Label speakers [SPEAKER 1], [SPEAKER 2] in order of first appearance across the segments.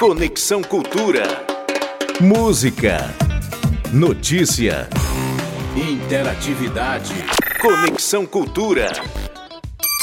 [SPEAKER 1] Conexão Cultura. Música. Notícia. Interatividade. Conexão Cultura.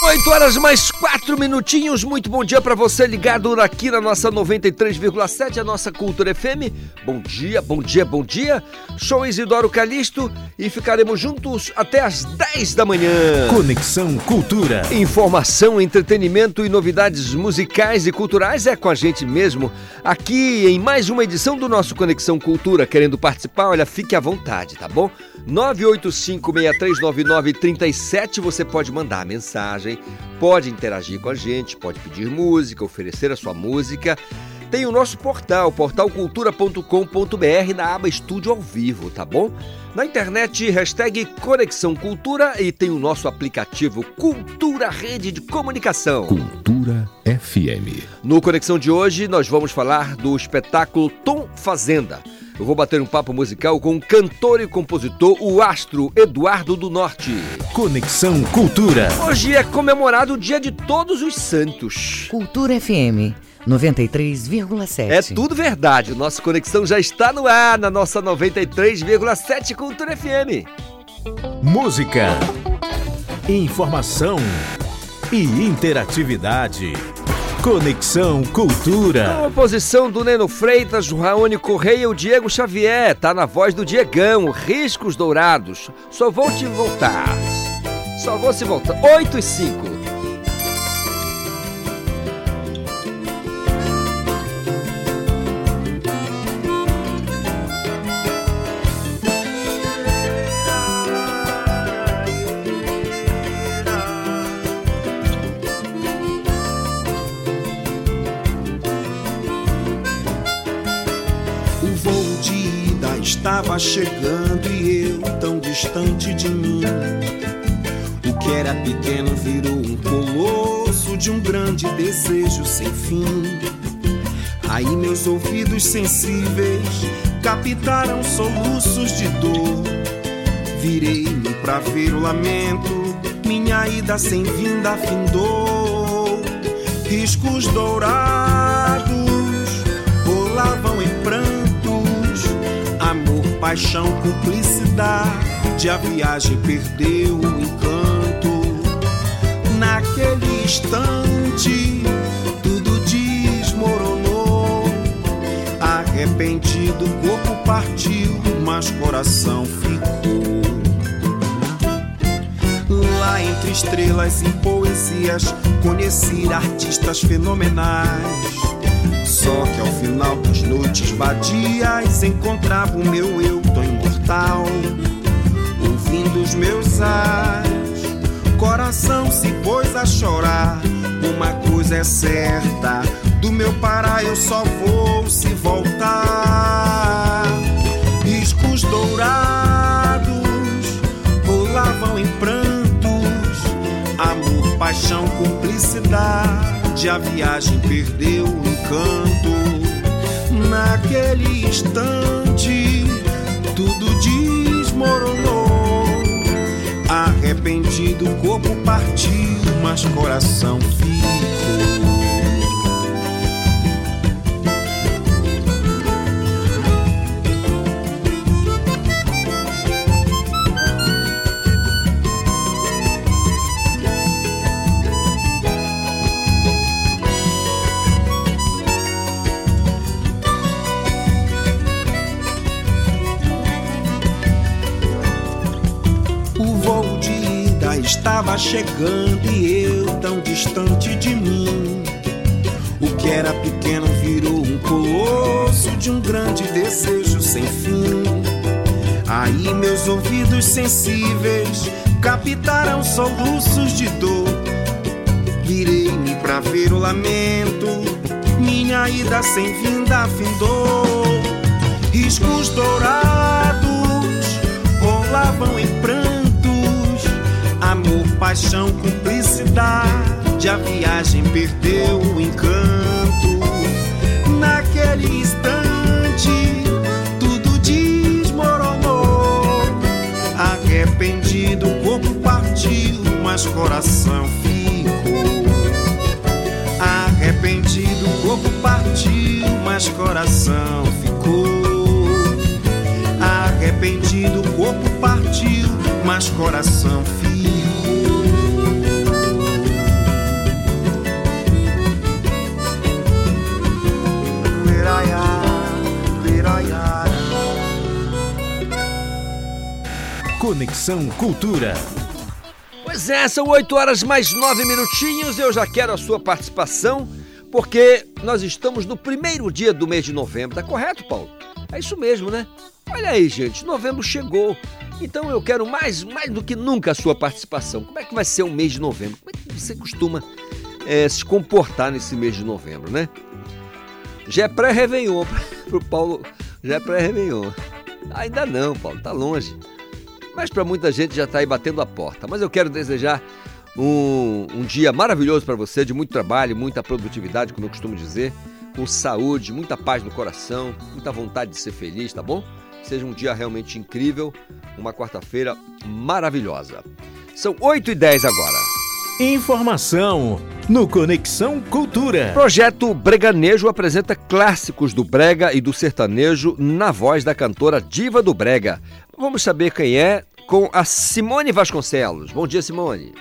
[SPEAKER 2] 8 horas mais 4 minutinhos. Muito bom dia para você ligado aqui na nossa 93,7, a nossa Cultura FM. Bom dia, bom dia, bom dia. Sou Isidoro Calixto e ficaremos juntos até as 10 da manhã.
[SPEAKER 1] Conexão Cultura.
[SPEAKER 2] Informação, entretenimento e novidades musicais e culturais é com a gente mesmo. Aqui em mais uma edição do nosso Conexão Cultura. Querendo participar, olha, fique à vontade, tá bom? 985639937, você pode mandar mensagem, pode interagir com a gente, pode pedir música, oferecer a sua música. Tem o nosso portal, portalcultura.com.br, na aba Estúdio ao Vivo, tá bom? Na internet, hashtag Conexão Cultura e tem o nosso aplicativo Cultura Rede de Comunicação.
[SPEAKER 1] Cultura FM.
[SPEAKER 2] No Conexão de hoje, nós vamos falar do espetáculo Tom Fazenda. Eu vou bater um papo musical com o cantor e compositor, o astro Eduardo do Norte.
[SPEAKER 1] Conexão Cultura.
[SPEAKER 2] Hoje é comemorado o Dia de Todos os Santos.
[SPEAKER 3] Cultura FM 93,7.
[SPEAKER 2] É tudo verdade. O nosso Conexão já está no ar na nossa 93,7 Cultura FM.
[SPEAKER 1] Música. Informação. E interatividade. Conexão Cultura.
[SPEAKER 2] Composição do Neno Freitas, o Raoni Correia e o Diego Xavier. Tá na voz do Diegão, Riscos Dourados. Só vou te voltar. Só vou se voltar. 8 e 5.
[SPEAKER 4] Estava chegando e eu tão distante de mim. O que era pequeno virou um colosso de um grande desejo sem fim. Aí meus ouvidos sensíveis captaram soluços de dor. Virei-me pra ver o lamento, minha ida sem vinda findou. Riscos dourados paixão, cumplicidade. A viagem perdeu o encanto. Naquele instante, tudo desmoronou. Arrependido, corpo partiu, mas coração ficou. Lá entre estrelas e poesias, conheci artistas fenomenais. Só que ao final das noites vadias encontrava o meu eu tão imortal. Ouvindo os meus ais, coração se pôs a chorar. Uma coisa é certa, do meu parar eu só vou se voltar. Riscos dourados rolavam em prantos, amor, paixão, cumplicidade. A viagem perdeu o encanto. Naquele instante, tudo desmoronou. Arrependido, o corpo partiu, mas coração ficou. Chegando e eu tão distante de mim. O que era pequeno virou um colosso de um grande desejo sem fim. Aí meus ouvidos sensíveis captaram soluços de dor. Virei-me pra ver o lamento, minha ida sem vinda findou. Riscos dourados rolavam em paixão, cumplicidade. A viagem perdeu o encanto. Naquele instante, tudo desmoronou. Arrependido, o corpo partiu, mas coração ficou. Arrependido, o corpo partiu mas coração ficou. Arrependido, o corpo partiu, mas coração ficou.
[SPEAKER 1] Conexão Cultura.
[SPEAKER 2] Pois é, são 8 horas mais 9 minutinhos. Eu já quero a sua participação, porque nós estamos no primeiro dia do mês de novembro. Tá correto, Paulo? É isso mesmo, né? Olha aí, gente, novembro chegou. Então eu quero mais, mais do que nunca a sua participação. Como é que vai ser o mês de novembro? Como é que você costuma eh, se comportar nesse mês de novembro, né? Já é pré-Réveillon pro Paulo. Já é pré-Réveillon. Ainda não, Paulo, tá longe. Mas para muita gente já está aí batendo a porta. Mas eu quero desejar um, um dia maravilhoso para você, de muito trabalho, muita produtividade, como eu costumo dizer, com saúde, muita paz no coração, muita vontade de ser feliz, tá bom? Seja um dia realmente incrível, uma quarta-feira maravilhosa. São 8 e 10 agora.
[SPEAKER 1] Informação no Conexão Cultura.
[SPEAKER 2] Projeto Breganejo apresenta clássicos do brega e do sertanejo na voz da cantora Diva do Brega. Vamos saber quem é com a Simone Vasconcelos. Bom dia, Simone.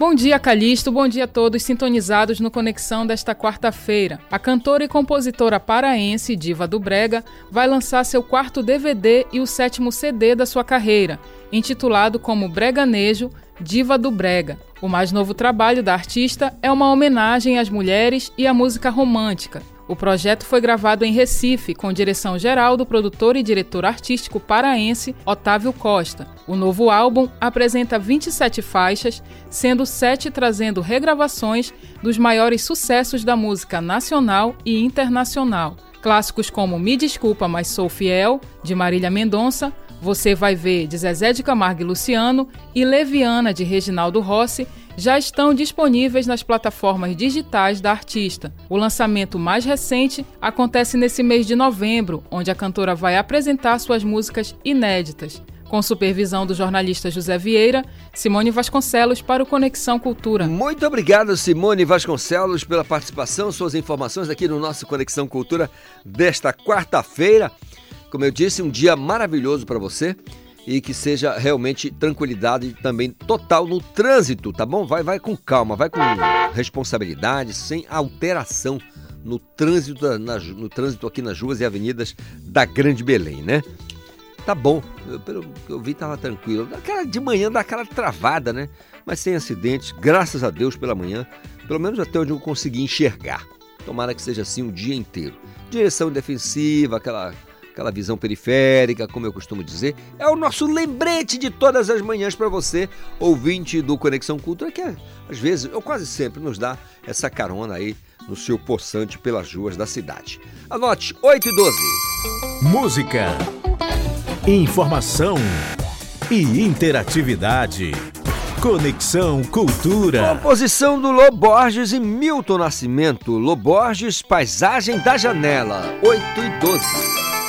[SPEAKER 5] Bom dia, Calixto. Bom dia a todos sintonizados no Conexão desta quarta-feira. A cantora e compositora paraense Diva do Brega vai lançar seu quarto DVD e o sétimo CD da sua carreira, intitulado como Breganejo Diva do Brega. O mais novo trabalho da artista é uma homenagem às mulheres e à música romântica. O projeto foi gravado em Recife, com direção geral do produtor e diretor artístico paraense Otávio Costa. O novo álbum apresenta 27 faixas, sendo sete trazendo regravações dos maiores sucessos da música nacional e internacional. Clássicos como Me Desculpa, Mas Sou Fiel, de Marília Mendonça, Você Vai Ver, de Zezé de Camargo e Luciano, e Leviana, de Reginaldo Rossi, já estão disponíveis nas plataformas digitais da artista. O lançamento mais recente acontece nesse mês de novembro, onde a cantora vai apresentar suas músicas inéditas. Com supervisão do jornalista José Vieira, Simone Vasconcelos para o Conexão Cultura.
[SPEAKER 2] Muito obrigado, Simone Vasconcelos, pela participação, suas informações aqui no nosso Conexão Cultura desta quarta-feira. Como eu disse, um dia maravilhoso para você e que seja realmente tranquilidade também total no trânsito, tá bom? Vai, vai com calma, vai com responsabilidade, sem alteração no trânsito, na, no trânsito aqui nas ruas e avenidas da Grande Belém, né? Tá bom, eu, pelo que eu vi tava tranquilo. Aquela de manhã dá aquela travada, né? Mas sem acidentes, graças a Deus pela manhã, pelo menos até onde eu consegui enxergar. Tomara que seja assim o dia inteiro. Direção defensiva, aquela aquela visão periférica, como eu costumo dizer, é o nosso lembrete de todas as manhãs para você, ouvinte do Conexão Cultura, que às vezes, ou quase sempre, nos dá essa carona aí no seu poçante pelas ruas da cidade. Anote, 8 e 12.
[SPEAKER 1] Música, informação e interatividade. Conexão Cultura.
[SPEAKER 2] Composição do Loborges e Milton Nascimento. Loborges, Paisagem da Janela. 8 e 12.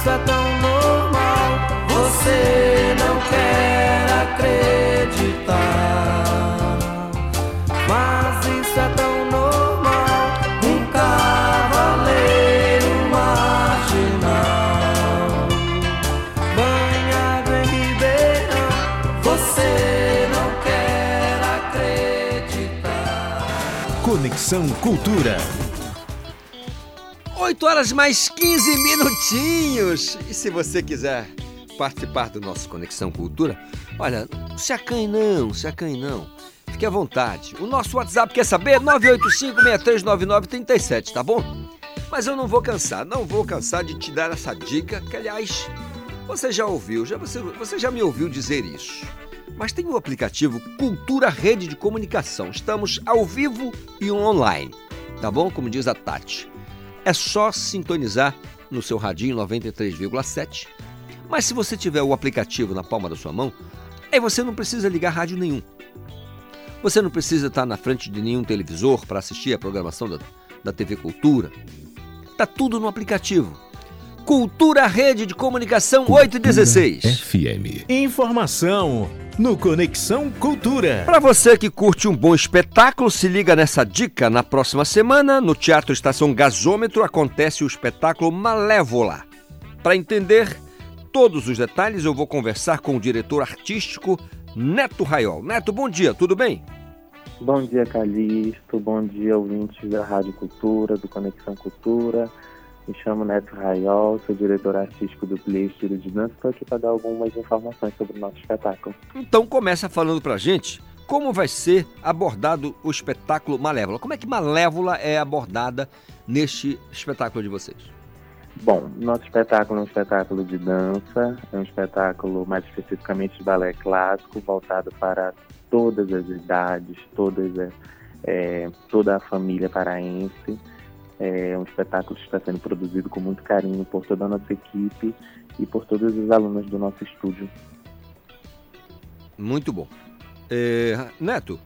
[SPEAKER 6] Isso é tão normal. Você não quer acreditar, mas isso é tão normal. Um cavaleiro marginal, banhado em Ribeirão. Você não quer acreditar.
[SPEAKER 1] Conexão Cultura.
[SPEAKER 2] 8 horas mais 15 minutinhos. E se você quiser participar do nosso Conexão Cultura, olha, não se acanhe não, se acanhe não. Fique à vontade. O nosso WhatsApp quer saber? 985-639937, tá bom? Mas eu não vou cansar, não vou cansar de te dar essa dica, que aliás, você já ouviu, já, você, você já me ouviu dizer isso. Mas tem o aplicativo Cultura Rede de Comunicação. Estamos ao vivo e online, tá bom? Como diz a Tati. É só sintonizar no seu radinho 93,7. Mas se você tiver o aplicativo na palma da sua mão, aí você não precisa ligar rádio nenhum. Você não precisa estar na frente de nenhum televisor para assistir a programação da, da TV Cultura. Tá tudo no aplicativo. Cultura Rede de Comunicação 816.
[SPEAKER 1] FM. Informação no Conexão Cultura.
[SPEAKER 2] Para você que curte um bom espetáculo, se liga nessa dica. Na próxima semana, no Teatro Estação Gasômetro, acontece o espetáculo Malévola. Para entender todos os detalhes, eu vou conversar com o diretor artístico Neto Raiol. Neto, bom dia, tudo bem?
[SPEAKER 7] Bom dia, Calixto. Bom dia, ouvintes da Rádio Cultura, do Conexão Cultura. Me chamo Neto Raiol, sou diretor artístico do Play Estúdio de Dança. Estou aqui para dar algumas informações sobre o nosso espetáculo.
[SPEAKER 2] Então começa falando pra gente como vai ser abordado o espetáculo Malévola. Como é que Malévola é abordada neste espetáculo de vocês?
[SPEAKER 7] Bom, nosso espetáculo é um espetáculo de dança, é um espetáculo mais especificamente de balé clássico, voltado para todas as idades, todas, é, é, toda a família paraense. É um espetáculo que está sendo produzido com muito carinho por toda a nossa equipe e por todos os alunos do nosso estúdio.
[SPEAKER 2] Muito bom. É, Neto,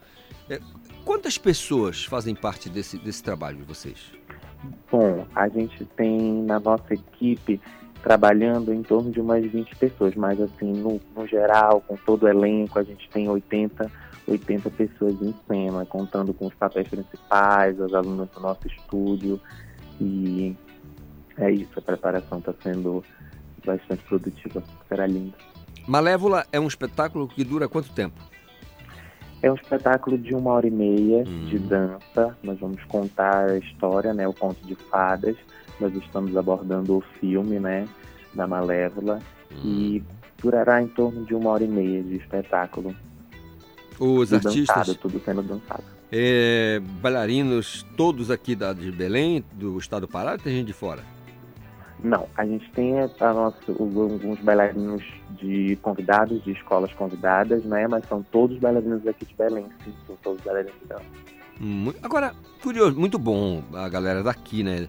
[SPEAKER 2] é, quantas pessoas fazem parte desse, desse trabalho de vocês?
[SPEAKER 7] Bom, a gente tem na nossa equipe trabalhando em torno de umas 20 pessoas, mas assim, no, no geral, com todo o elenco, a gente tem 80, 80 pessoas em cena, contando com os papéis principais, as alunas do nosso estúdio. E é isso, a preparação está sendo bastante produtiva, será lindo.
[SPEAKER 2] Malévola é um espetáculo que dura quanto tempo?
[SPEAKER 7] É um espetáculo de uma hora e meia
[SPEAKER 2] Hum.
[SPEAKER 7] de dança. Nós vamos contar a história, né, o conto de fadas. Nós estamos abordando o filme, né, da Malévola e durará em torno de uma hora e meia de espetáculo.
[SPEAKER 2] Os
[SPEAKER 7] E
[SPEAKER 2] artistas,
[SPEAKER 7] dançado, tudo sendo dançado.
[SPEAKER 2] é, bailarinos, todos aqui da, de Belém, do estado do Pará, ou tem gente de fora?
[SPEAKER 7] Não, a gente tem a nossa, alguns bailarinos de convidados, de escolas convidadas, né? Mas são todos bailarinos aqui de Belém, sim, são todos bailarinos de dança.
[SPEAKER 2] Agora, curioso, muito bom a galera daqui, né?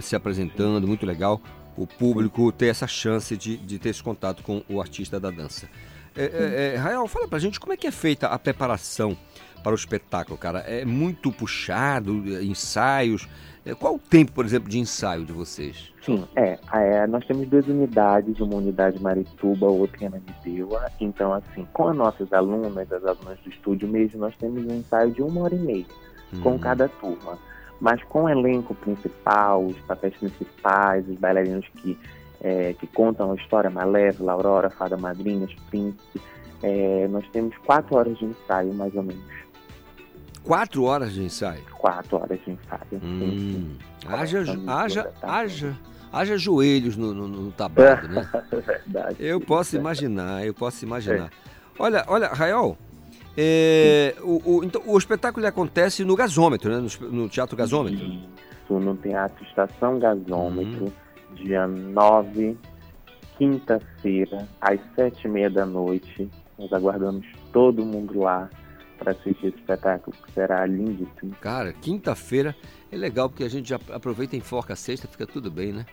[SPEAKER 2] Se apresentando, muito legal. O público ter essa chance de, de ter esse contato com o artista da dança. É, é, é, Rael, fala pra gente como é que é feita a preparação para o espetáculo, cara. É muito puxado, é, ensaios. É, Qual o tempo, por exemplo, de ensaio de vocês?
[SPEAKER 7] Sim, é, é, Nós temos duas unidades, uma unidade Marituba, outra em Ananindeua. Então, assim, com as nossas alunas, as alunas do estúdio mesmo, nós temos um ensaio de uma hora e meia com
[SPEAKER 2] Hum.
[SPEAKER 7] cada turma. Mas com o elenco principal, os papéis principais, os bailarinos que, é, que contam a história, Malévola, Aurora, Fada Madrinha, Príncipe, é, nós temos quatro horas de ensaio, mais ou menos.
[SPEAKER 2] Quatro horas de ensaio.
[SPEAKER 7] Quatro horas de ensaio.
[SPEAKER 2] Hum. Haja, haja,
[SPEAKER 7] tarde.
[SPEAKER 2] haja, haja joelhos no, no, no tablado, né?
[SPEAKER 7] É verdade.
[SPEAKER 2] Eu posso
[SPEAKER 7] é.
[SPEAKER 2] imaginar, eu posso imaginar. Olha, olha, Raiol, é, o, o- então, o espetáculo acontece no gasômetro, né? No, no Teatro Gasômetro.
[SPEAKER 7] Isso, no Teatro Estação Gasômetro, dia 9, quinta-feira, às sete e meia da noite. Nós aguardamos todo mundo lá para assistir esse espetáculo, que será lindíssimo.
[SPEAKER 2] Cara, quinta-feira é legal porque a gente já aproveita e enfoca a sexta, fica tudo bem, né?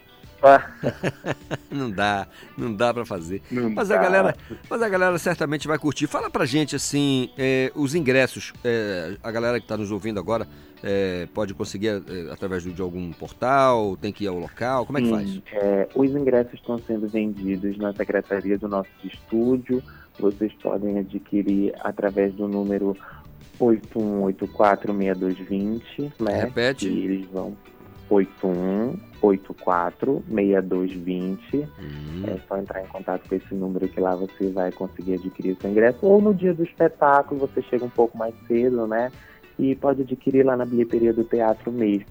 [SPEAKER 2] não dá, não dá para fazer.
[SPEAKER 7] Não
[SPEAKER 2] mas
[SPEAKER 7] dá.
[SPEAKER 2] a galera, mas a galera certamente vai curtir. Fala pra gente assim, é, os ingressos, é, a galera que está nos ouvindo agora é, pode conseguir é, através de algum portal, tem que ir ao local, como é que
[SPEAKER 7] Sim,
[SPEAKER 2] faz?
[SPEAKER 7] é, os ingressos estão sendo vendidos na secretaria do nosso estúdio. Vocês podem adquirir através do número 81846220, né?
[SPEAKER 2] Repete.
[SPEAKER 7] E eles vão 81846220.
[SPEAKER 2] Hum,
[SPEAKER 7] É só entrar em contato com esse número que lá você vai conseguir adquirir seu ingresso. Ou no dia do espetáculo, você chega um pouco mais cedo, né? E pode adquirir lá na bilheteria do teatro mesmo.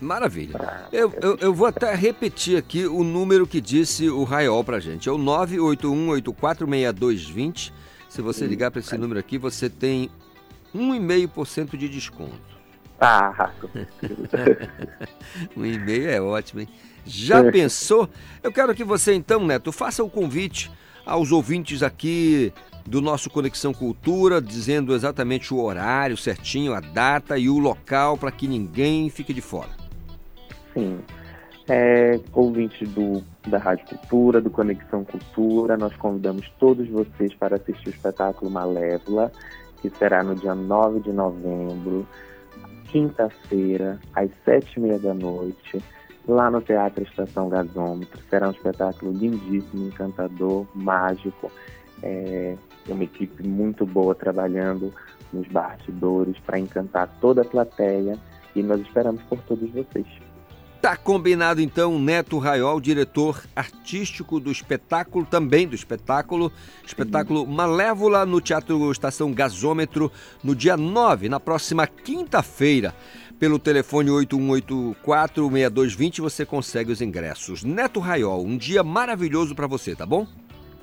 [SPEAKER 2] maravilha. Eu, eu, eu vou até repetir aqui o número que disse o Raiol pra gente. É o 981846220. Se você ligar para esse número aqui, você tem 1,5% de desconto.
[SPEAKER 7] Ah,
[SPEAKER 2] Um e-mail é ótimo, hein? Já pensou? Eu quero que você então, Neto, faça o convite aos ouvintes aqui do nosso Conexão Cultura, dizendo exatamente o horário certinho, a data e o local para que ninguém fique de fora.
[SPEAKER 7] sim. É, ouvintes do, da Rádio Cultura, do Conexão Cultura, nós convidamos todos vocês para assistir o espetáculo Malévola, que será no dia 9 de novembro, quinta-feira, às sete e meia da noite, lá no Teatro Estação Gasômetro. Será um espetáculo lindíssimo, encantador, mágico. É, uma equipe muito boa trabalhando nos bastidores para encantar toda a plateia e nós esperamos por todos vocês.
[SPEAKER 2] Tá combinado então, Neto Raiol, diretor artístico do espetáculo, também do espetáculo, espetáculo Malévola no Teatro Estação Gasômetro, no dia 9, na próxima quinta-feira. Pelo telefone 8184-6220 você consegue os ingressos. Neto Raiol, um dia maravilhoso para você, tá bom?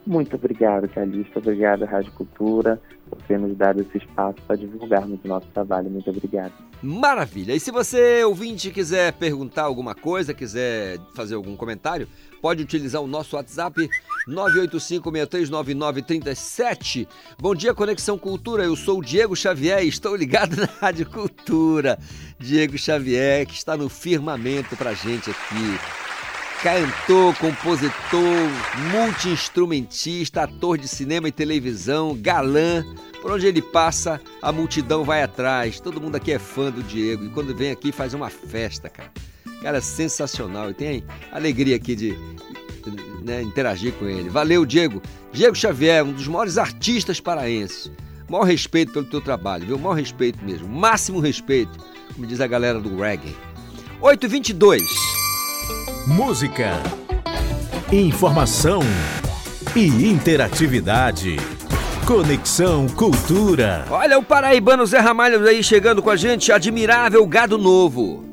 [SPEAKER 7] Muito obrigado, Calista. Obrigado, Rádio Cultura, por ter nos dado esse espaço para divulgarmos o nosso trabalho. Muito obrigado.
[SPEAKER 2] Maravilha! E se você, ouvinte, quiser perguntar alguma coisa, quiser fazer algum comentário, pode utilizar o nosso WhatsApp 985-639937. Bom dia, Conexão Cultura. Eu sou o Diego Xavier e estou ligado na Rádio Cultura. Diego Xavier, que está no firmamento pra gente aqui. Cantor, compositor, multi-instrumentista, ator de cinema e televisão, galã. Por onde ele passa, a multidão vai atrás. Todo mundo aqui é fã do Diego. E quando vem aqui, faz uma festa, cara. Cara, sensacional. E tem alegria aqui de né, interagir com ele. Valeu, Diego. Diego Xavier, um dos maiores artistas paraenses. Maior respeito pelo teu trabalho, viu? Maior respeito mesmo. Máximo respeito, como diz a galera do reggae. 8h22.
[SPEAKER 1] Música, informação e interatividade. Conexão Cultura.
[SPEAKER 2] Olha o paraibano Zé Ramalho aí chegando com a gente. Admirável gado novo.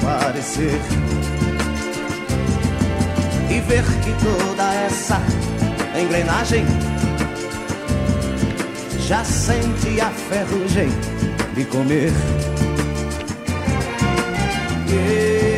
[SPEAKER 8] parecer. E ver que toda essa engrenagem já sente a ferrugem de comer. E,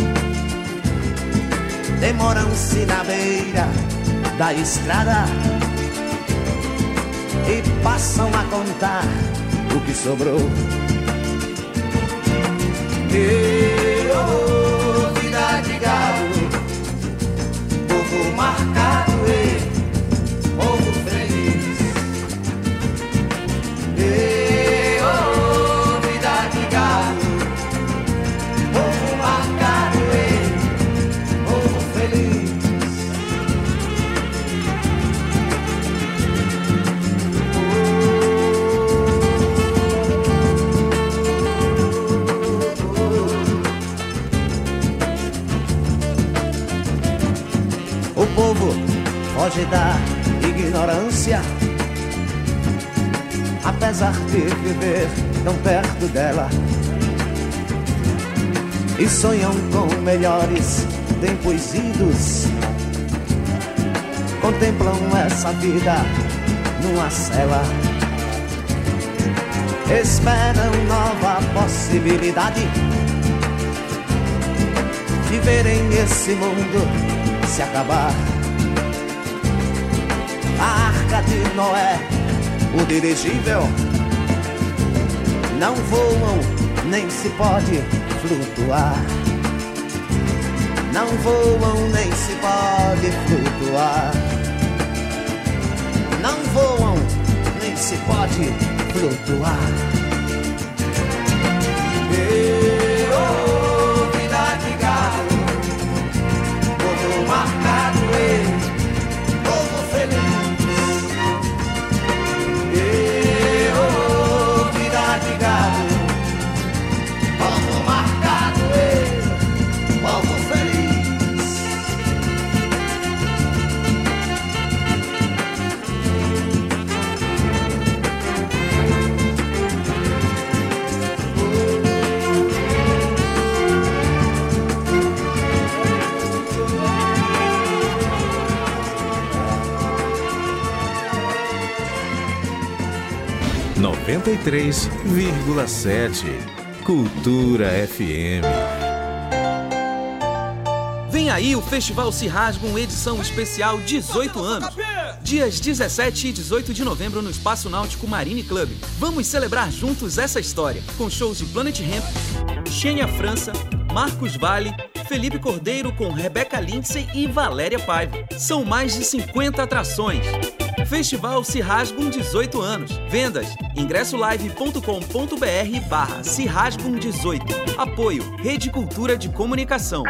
[SPEAKER 8] Demoram-se na beira da estrada e passam a contar o que sobrou. E oh, vida de gado, povo marcado O povo foge da ignorância, apesar de viver tão perto dela. E sonham com melhores tempos idos. Contemplam essa vida numa cela. Esperam nova possibilidade de verem esse mundo se acabar. A arca de Noé, o dirigível, não voam nem se pode flutuar. Não voam nem se pode flutuar. Não voam nem se pode flutuar.
[SPEAKER 1] 93,7. Cultura FM.
[SPEAKER 9] Vem aí o Festival Se Rasgam, edição especial 18 anos. Dias 17 e 18 de novembro no Espaço Náutico Marine Club. Vamos celebrar juntos essa história, com shows de Planet Hemp, Xenia França, Marcos Vale, Felipe Cordeiro com Rebeca Lindsay e Valéria Paiva. São mais de 50 atrações. Festival Se Rasgam 18 anos. Vendas ingressolive.com.br barra Se Rasgam 18. Apoio Rede Cultura de Comunicação.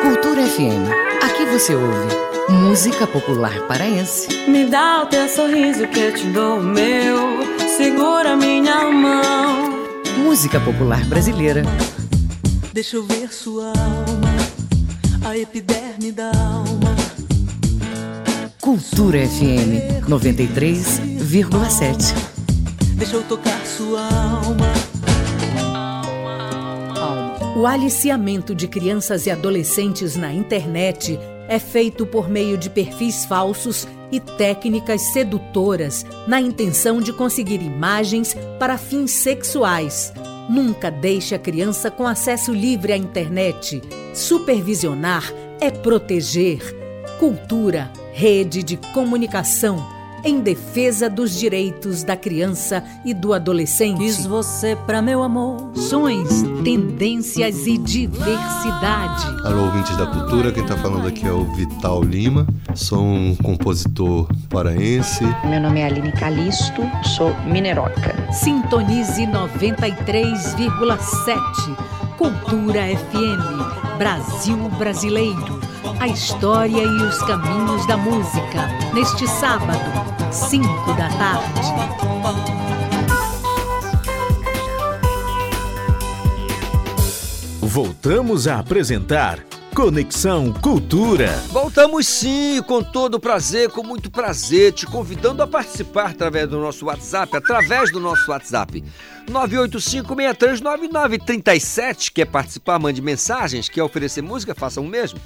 [SPEAKER 3] Cultura FM. Aqui você ouve música popular paraense.
[SPEAKER 10] Me dá o teu sorriso que eu te dou o meu. Segura minha mão.
[SPEAKER 3] Música popular brasileira.
[SPEAKER 11] Deixa eu ver sua alma, a epiderme da alma.
[SPEAKER 3] Cultura FM 93,7.
[SPEAKER 11] Deixa eu tocar sua alma.
[SPEAKER 12] O aliciamento de crianças e adolescentes na internet é feito por meio de perfis falsos e técnicas sedutoras na intenção de conseguir imagens para fins sexuais. Nunca deixe a criança com acesso livre à internet. Supervisionar é proteger. Cultura, rede de comunicação em defesa dos direitos da criança e do adolescente.
[SPEAKER 10] Quis você pra meu amor.
[SPEAKER 12] Sons, tendências e diversidade.
[SPEAKER 13] Alô, ouvintes da cultura, quem tá falando aqui é o Vital Lima, sou um compositor paraense.
[SPEAKER 14] Meu nome é Aline Calisto, sou mineroca.
[SPEAKER 12] Sintonize 93,7. Cultura FM. Brasil Brasileiro. A história e os caminhos da música. Neste sábado, 5 da tarde.
[SPEAKER 1] Voltamos a apresentar Conexão Cultura.
[SPEAKER 2] Voltamos sim, com todo prazer, com muito prazer, te convidando a participar através do nosso WhatsApp, através do nosso WhatsApp. 985-639937. Quer participar? Mande mensagens. Quer oferecer música? Faça o mesmo.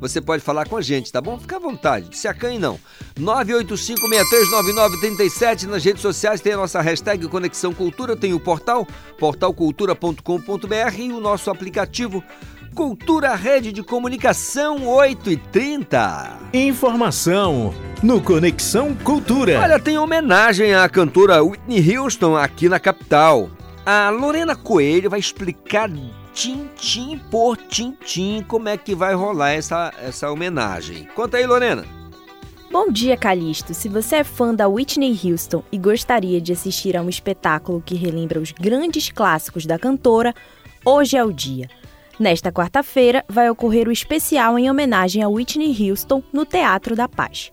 [SPEAKER 2] Você pode falar com a gente, tá bom? Fica à vontade, se acanhe não. 985-639937 nas redes sociais tem a nossa hashtag Conexão Cultura, tem o portal, portalcultura.com.br e o nosso aplicativo Cultura Rede de Comunicação 8 e 30.
[SPEAKER 1] Informação no Conexão Cultura.
[SPEAKER 2] Olha, tem homenagem à cantora Whitney Houston aqui na capital. A Lorena Coelho vai explicar tintim por tintim como é que vai rolar essa, essa homenagem. Conta aí, Lorena.
[SPEAKER 15] Bom dia, Calixto. Se você é fã da Whitney Houston e gostaria de assistir a um espetáculo que relembra os grandes clássicos da cantora, hoje é o dia. Nesta quarta-feira, vai ocorrer o especial em homenagem a Whitney Houston no Teatro da Paz.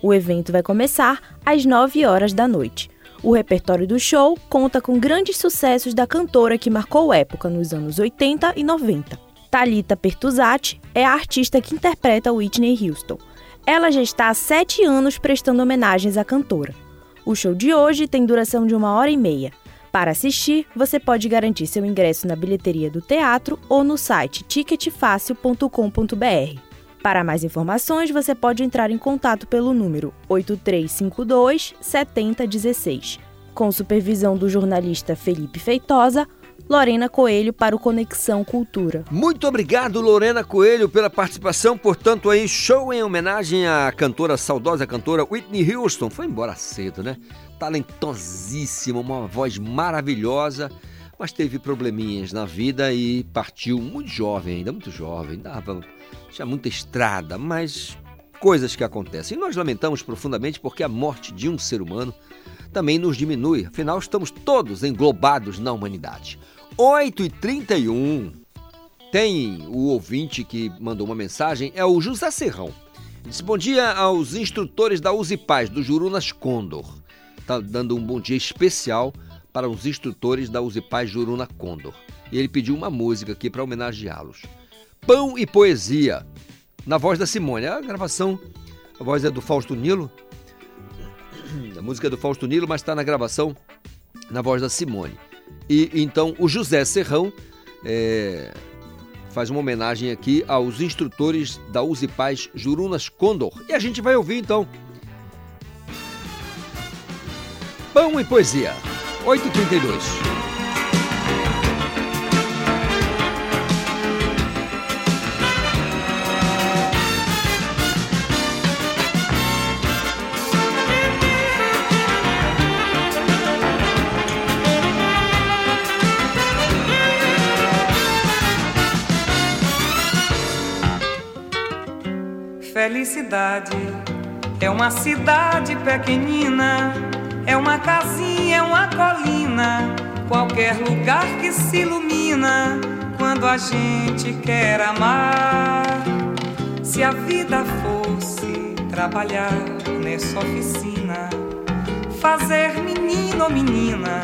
[SPEAKER 15] O evento vai começar às 9 horas da noite. O repertório do show conta com grandes sucessos da cantora que marcou época nos anos 80 e 90. Talita Pertuzati é a artista que interpreta Whitney Houston. Ela já está há sete anos prestando homenagens à cantora. O show de hoje tem duração de uma hora e meia. Para assistir, você pode garantir seu ingresso na bilheteria do teatro ou no site ticketfácil.com.br. Para mais informações, você pode entrar em contato pelo número 8352 7016. Com supervisão do jornalista Felipe Feitosa, Lorena Coelho para o Conexão Cultura.
[SPEAKER 2] Muito obrigado, Lorena Coelho, pela participação. Portanto, aí, show em homenagem à cantora, saudosa cantora Whitney Houston. Foi embora cedo, né? Talentosíssima, uma voz maravilhosa, mas teve probleminhas na vida e partiu muito jovem ainda, muito jovem. Dava, tinha muita estrada, mas coisas que acontecem. E nós lamentamos profundamente porque a morte de um ser humano também nos diminui. Afinal, estamos todos englobados na humanidade. 8 e 31 tem o ouvinte que mandou uma mensagem, é o José Serrão. Disse bom dia aos instrutores da Uzi Paz, do Jurunas Condor. Está dando um bom dia especial para os instrutores da Uzi Paz Juruna Condor. E ele pediu uma música aqui para homenageá-los. Pão e Poesia, na voz da Simone. A gravação, a voz é do Fausto Nilo. A música é do Fausto Nilo, mas está na gravação na voz da Simone. E então o José Serrão é, faz uma homenagem aqui aos instrutores da Uzi Paz Jurunas Condor. E a gente vai ouvir então. Pão e Poesia, 8h32.
[SPEAKER 16] Felicidade é uma cidade pequenina, é uma casinha, é uma colina, qualquer lugar que se ilumina quando a gente quer amar. Se a vida fosse trabalhar nessa oficina, fazer menino ou menina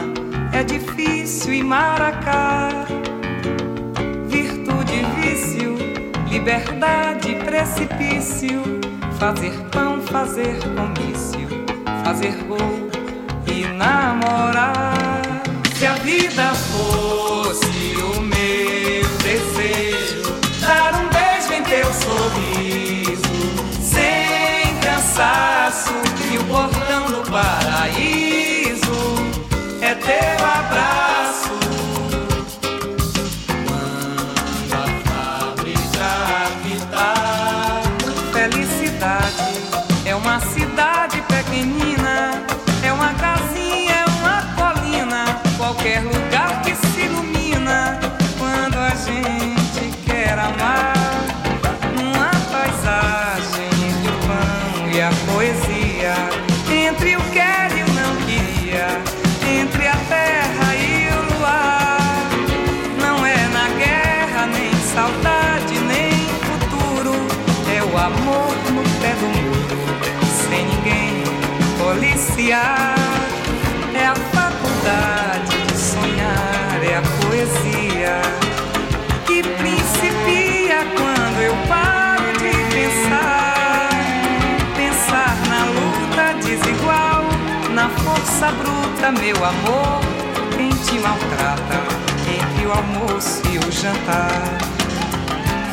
[SPEAKER 16] é difícil e maracá. Liberdade, precipício, fazer pão, fazer comício, fazer gol e namorar. Se a vida fosse o meu desejo, dar um beijo em teu sorriso, sem cansaço, e o portão do paraíso. É teu meu amor, quem te maltrata entre o almoço e o jantar.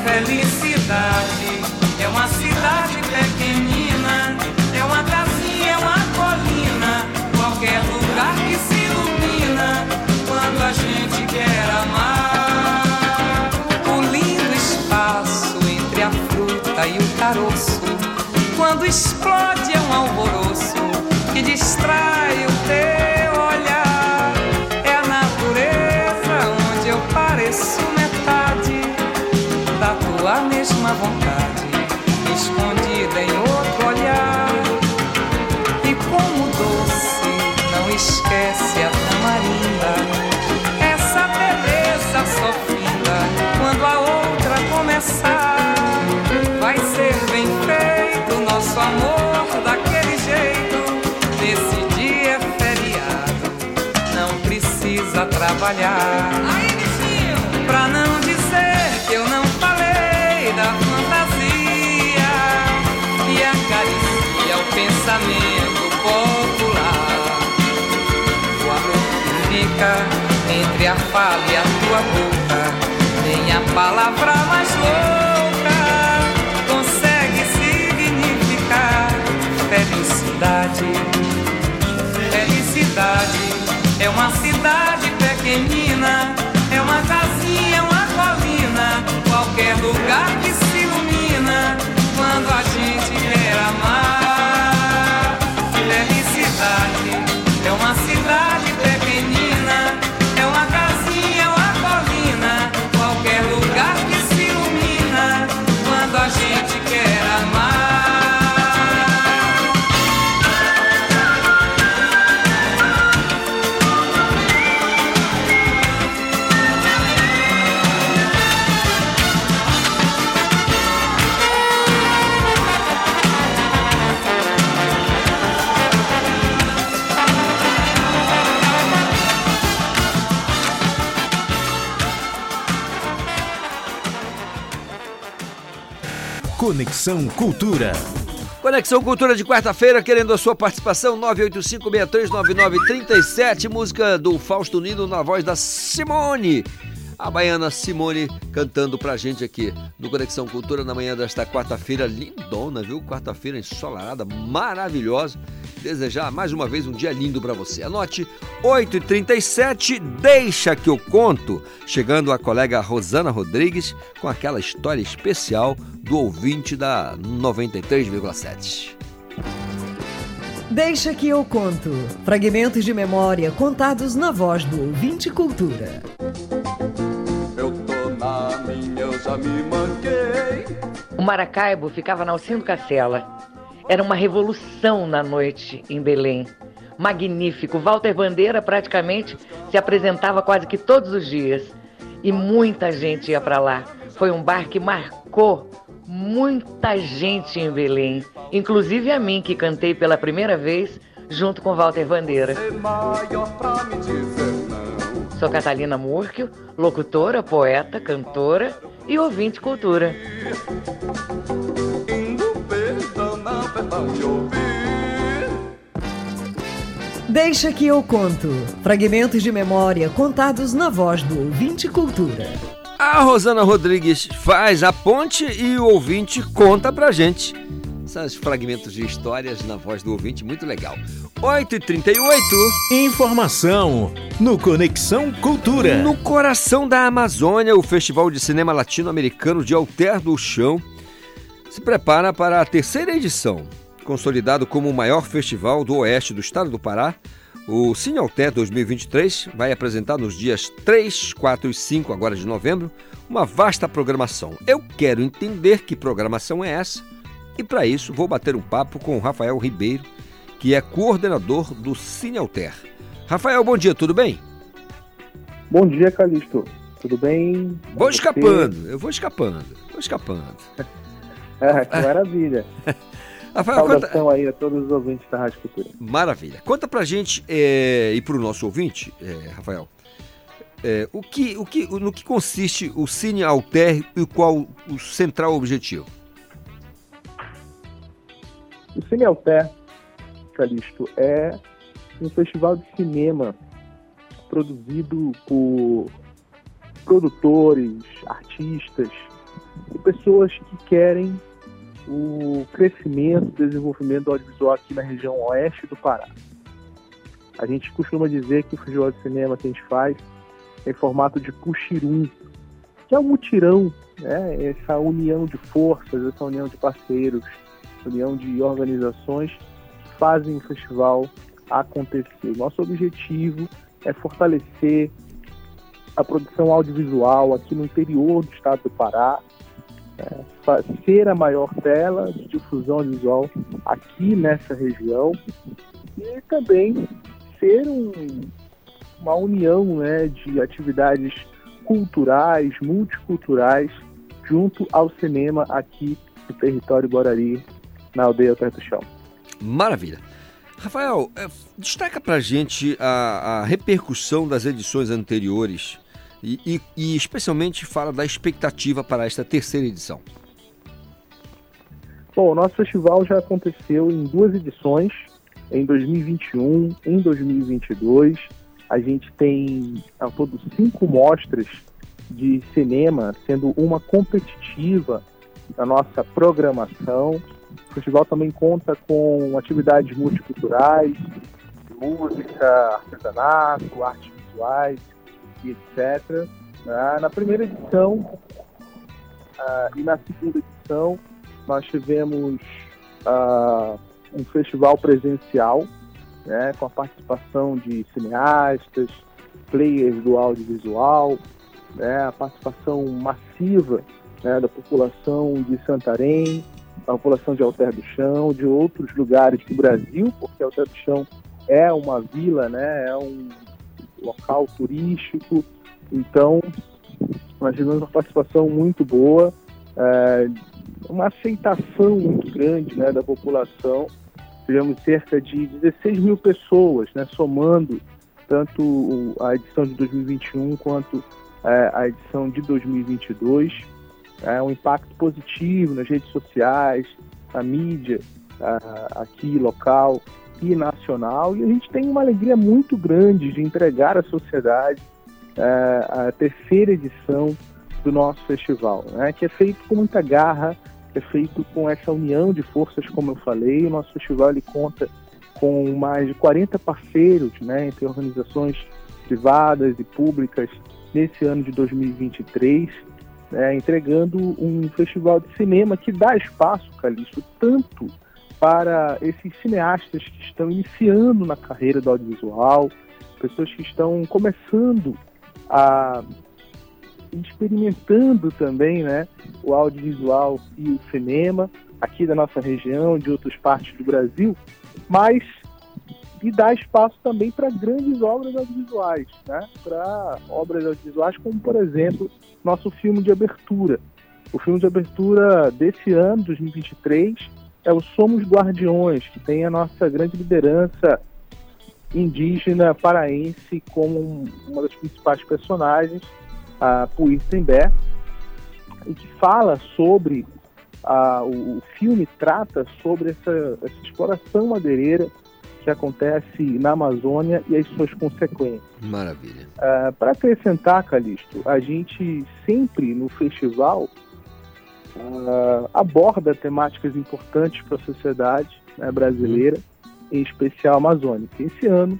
[SPEAKER 16] Felicidade é uma cidade pequenina, é uma casinha, é uma colina, qualquer lugar que se ilumina quando a gente quer amar. O lindo espaço entre a fruta e o caroço, quando explode vontade, escondida em outro olhar. E como doce, não esquece a tamarinda. Essa beleza só finda quando a outra começar. Vai ser bem feito nosso amor daquele jeito. Nesse dia é feriado, não precisa trabalhar. Entre a tua boca, nem a palavra mais louca consegue significar felicidade. Felicidade é uma cidade pequenina, é uma casinha, uma colina, qualquer lugar que se
[SPEAKER 1] Conexão Cultura.
[SPEAKER 2] Conexão Cultura de quarta-feira, querendo a sua participação, 985639937, música do Fausto Nino na voz da Simone. A baiana Simone cantando pra gente aqui no Conexão Cultura na manhã desta quarta-feira, lindona, viu? Quarta-feira ensolarada, maravilhosa. Desejar mais uma vez um dia lindo pra você. Anote 8h37, deixa que eu conto. Chegando a colega Rosana Rodrigues com aquela história especial do ouvinte da 93,7.
[SPEAKER 17] Deixa que eu conto. Fragmentos de memória contados na voz do ouvinte cultura.
[SPEAKER 18] Eu tô na minha, eu já me manquei.
[SPEAKER 19] O Maracaibo ficava na Alcindo Cacela. Era uma revolução na noite em Belém. Magnífico. Walter Bandeira praticamente se apresentava quase que todos os dias. E muita gente ia para lá. Foi um bar que marcou muita gente em Belém. Inclusive a mim, que cantei pela primeira vez junto com Walter Bandeira. Sou Catalina Murchio, locutora, poeta, cantora e ouvinte cultura.
[SPEAKER 18] Ouvir.
[SPEAKER 17] Deixa que eu conto. Fragmentos de memória contados na voz do ouvinte cultura.
[SPEAKER 2] A Rosana Rodrigues faz a ponte e o ouvinte conta pra gente. Esses fragmentos de histórias na voz do ouvinte, muito legal. 8h38.
[SPEAKER 1] Informação no Conexão Cultura.
[SPEAKER 2] No coração da Amazônia, o Festival de Cinema Latino-Americano de Alter do Chão se prepara para a terceira edição. Consolidado como o maior festival do oeste do estado do Pará, o Cine Alter 2023 vai apresentar nos dias 3, 4 e 5 agora de novembro uma vasta programação. Eu quero entender que programação é essa e para isso vou bater um papo com o Rafael Ribeiro, que é coordenador do Cine Alter. Rafael, bom dia, tudo bem?
[SPEAKER 20] Bom dia, Calixto. Tudo bem?
[SPEAKER 2] Vou escapando, eu vou escapando, vou escapando.
[SPEAKER 20] Ah, que maravilha.
[SPEAKER 2] Rafael,
[SPEAKER 20] Saudação aí a todos os ouvintes da Rádio Cultura.
[SPEAKER 2] Maravilha. Conta pra gente é, e pro nosso ouvinte, é, Rafael, é, o que, o que, no que consiste o Cine Alter e qual o central objetivo?
[SPEAKER 20] O Cine Alter, Calixto, é um festival de cinema produzido por produtores, artistas e pessoas que querem o crescimento, desenvolvimento do audiovisual aqui na região oeste do Pará. A gente costuma dizer que o festival de cinema que a gente faz é em formato de puxirum, que é um mutirão, né? essa união de forças, essa união de parceiros, união de organizações que fazem o festival acontecer. Nosso objetivo é fortalecer a produção audiovisual aqui no interior do estado do Pará, ser a maior tela de difusão audiovisual aqui nessa região e também ser um, uma união né, de atividades culturais, multiculturais, junto ao cinema aqui no território Guarari, na aldeia Alter do Chão.
[SPEAKER 2] Maravilha. Rafael, é, destaca pra gente a, a repercussão das edições anteriores e, e, especialmente fala da expectativa para esta terceira edição.
[SPEAKER 20] Bom, o nosso festival já aconteceu em duas edições, em 2021, em 2022. A gente tem ao todo cinco mostras de cinema, sendo uma competitiva na nossa programação. O festival também conta com atividades multiculturais, música, artesanato, artes visuais etc. Ah, na primeira edição ah, e na segunda edição nós tivemos uh, um festival presencial, né, com a participação de cineastas, players do audiovisual, né, a participação massiva né, da população de Santarém, da população de Alter do Chão, de outros lugares do Brasil, porque Alter do Chão é uma vila, né, é um local turístico, então nós tivemos uma participação muito boa, é, uma aceitação muito grande né, da população. Tivemos cerca de 16 mil pessoas, né, somando tanto a edição de 2021 quanto é, a edição de 2022. É um impacto positivo nas redes sociais, na mídia aqui local e nacional. E a gente tem uma alegria muito grande de entregar à sociedade é, a terceira edição do nosso festival, né, que é feito com muita garra, é feito com essa união de forças, como eu falei. O nosso festival ele conta com mais de 40 parceiros, né, entre organizações privadas e públicas, nesse ano de 2023, né, entregando um festival de cinema que dá espaço, Calixto, tanto para esses cineastas que estão iniciando na carreira do audiovisual, pessoas que estão começando a experimentando também né, o audiovisual e o cinema aqui da nossa região, de outras partes do Brasil, mas e dá espaço também para grandes obras audiovisuais, né? para obras audiovisuais como, por exemplo, nosso filme de abertura. O filme de abertura desse ano, 2023, é o Somos Guardiões, que tem a nossa grande liderança indígena paraense como uma das principais personagens, a Puirtembé, e que fala sobre a, o, o, filme trata sobre essa, essa, exploração madeireira que acontece na Amazônia e as suas consequências.
[SPEAKER 2] Maravilha.
[SPEAKER 20] Uh, Para acrescentar, Calixto, a gente sempre no festival uh, aborda temáticas importantes para a sociedade né, brasileira, em especial amazônica. Esse ano,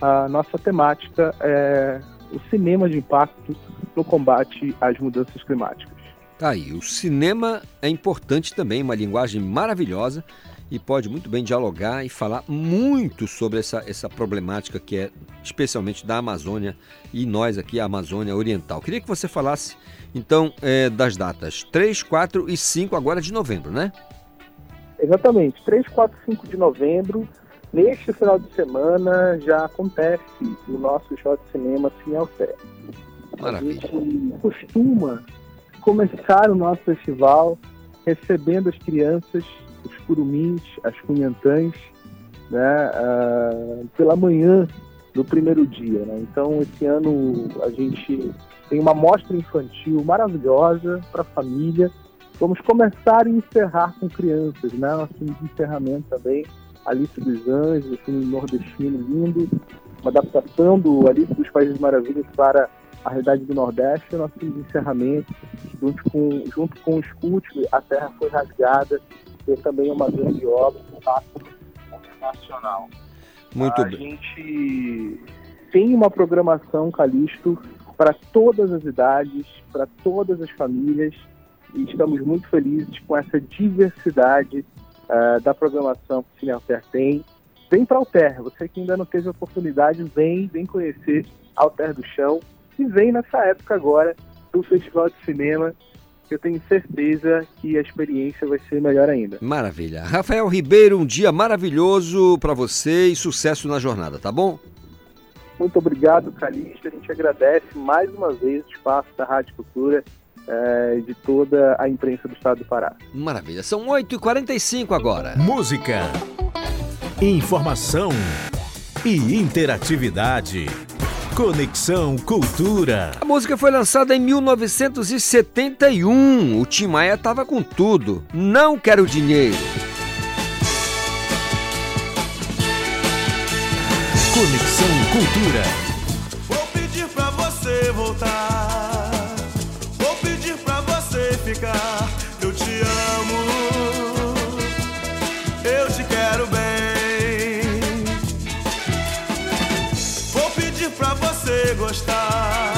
[SPEAKER 20] a nossa temática é o cinema de impacto no combate às mudanças climáticas.
[SPEAKER 2] Tá aí, o cinema é importante também, uma linguagem maravilhosa e pode muito bem dialogar e falar muito sobre essa, essa problemática que é especialmente da Amazônia e nós aqui, a Amazônia Oriental. Queria que você falasse então é, das datas 3, 4 e 5 agora de novembro, né?
[SPEAKER 20] Exatamente, 3, 4 e 5 de novembro. Neste final de semana já acontece o nosso show de cinema Cine Alter.
[SPEAKER 2] Maravilha.
[SPEAKER 20] A gente costuma começar o nosso festival recebendo as crianças, os curumins, as cunhantãs, né, uh, pela manhã do primeiro dia. Né? Então, esse ano a gente tem uma mostra infantil maravilhosa para a família. Vamos começar e encerrar com crianças, né? Nós temos encerramento também Alice dos Anjos, um filme nordestino lindo, uma adaptação do Alice dos Países Maravilhas para a realidade do Nordeste, nosso encerramento, junto com, junto com o Escute, A Terra Foi Rasgada, é também uma grande obra, um impacto nacional.
[SPEAKER 2] Muito
[SPEAKER 20] a
[SPEAKER 2] bem.
[SPEAKER 20] gente tem uma programação Calixto para todas as idades, para todas as famílias, e estamos muito felizes com essa diversidade ah, da programação que o Cine Alter tem. Vem para Alter, você que ainda não teve oportunidade, vem, vem conhecer Alter do Chão e vem nessa época agora do Festival de Cinema, eu tenho certeza que a experiência vai ser melhor ainda.
[SPEAKER 2] Maravilha. Rafael Ribeiro, um dia maravilhoso para você e sucesso na jornada, tá bom?
[SPEAKER 20] Muito obrigado, Calixto. A gente agradece mais uma vez o espaço da Rádio Cultura eh, e de toda a imprensa do estado do Pará.
[SPEAKER 2] Maravilha. São 8h45 agora.
[SPEAKER 1] Música, informação e interatividade. Conexão Cultura.
[SPEAKER 2] A música foi lançada em 1971. O Tim Maia tava com tudo. Não quero dinheiro.
[SPEAKER 1] Conexão Cultura.
[SPEAKER 21] Gostar.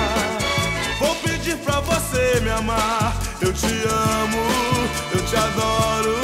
[SPEAKER 21] Vou pedir pra você me amar. Eu te amo. Eu te adoro.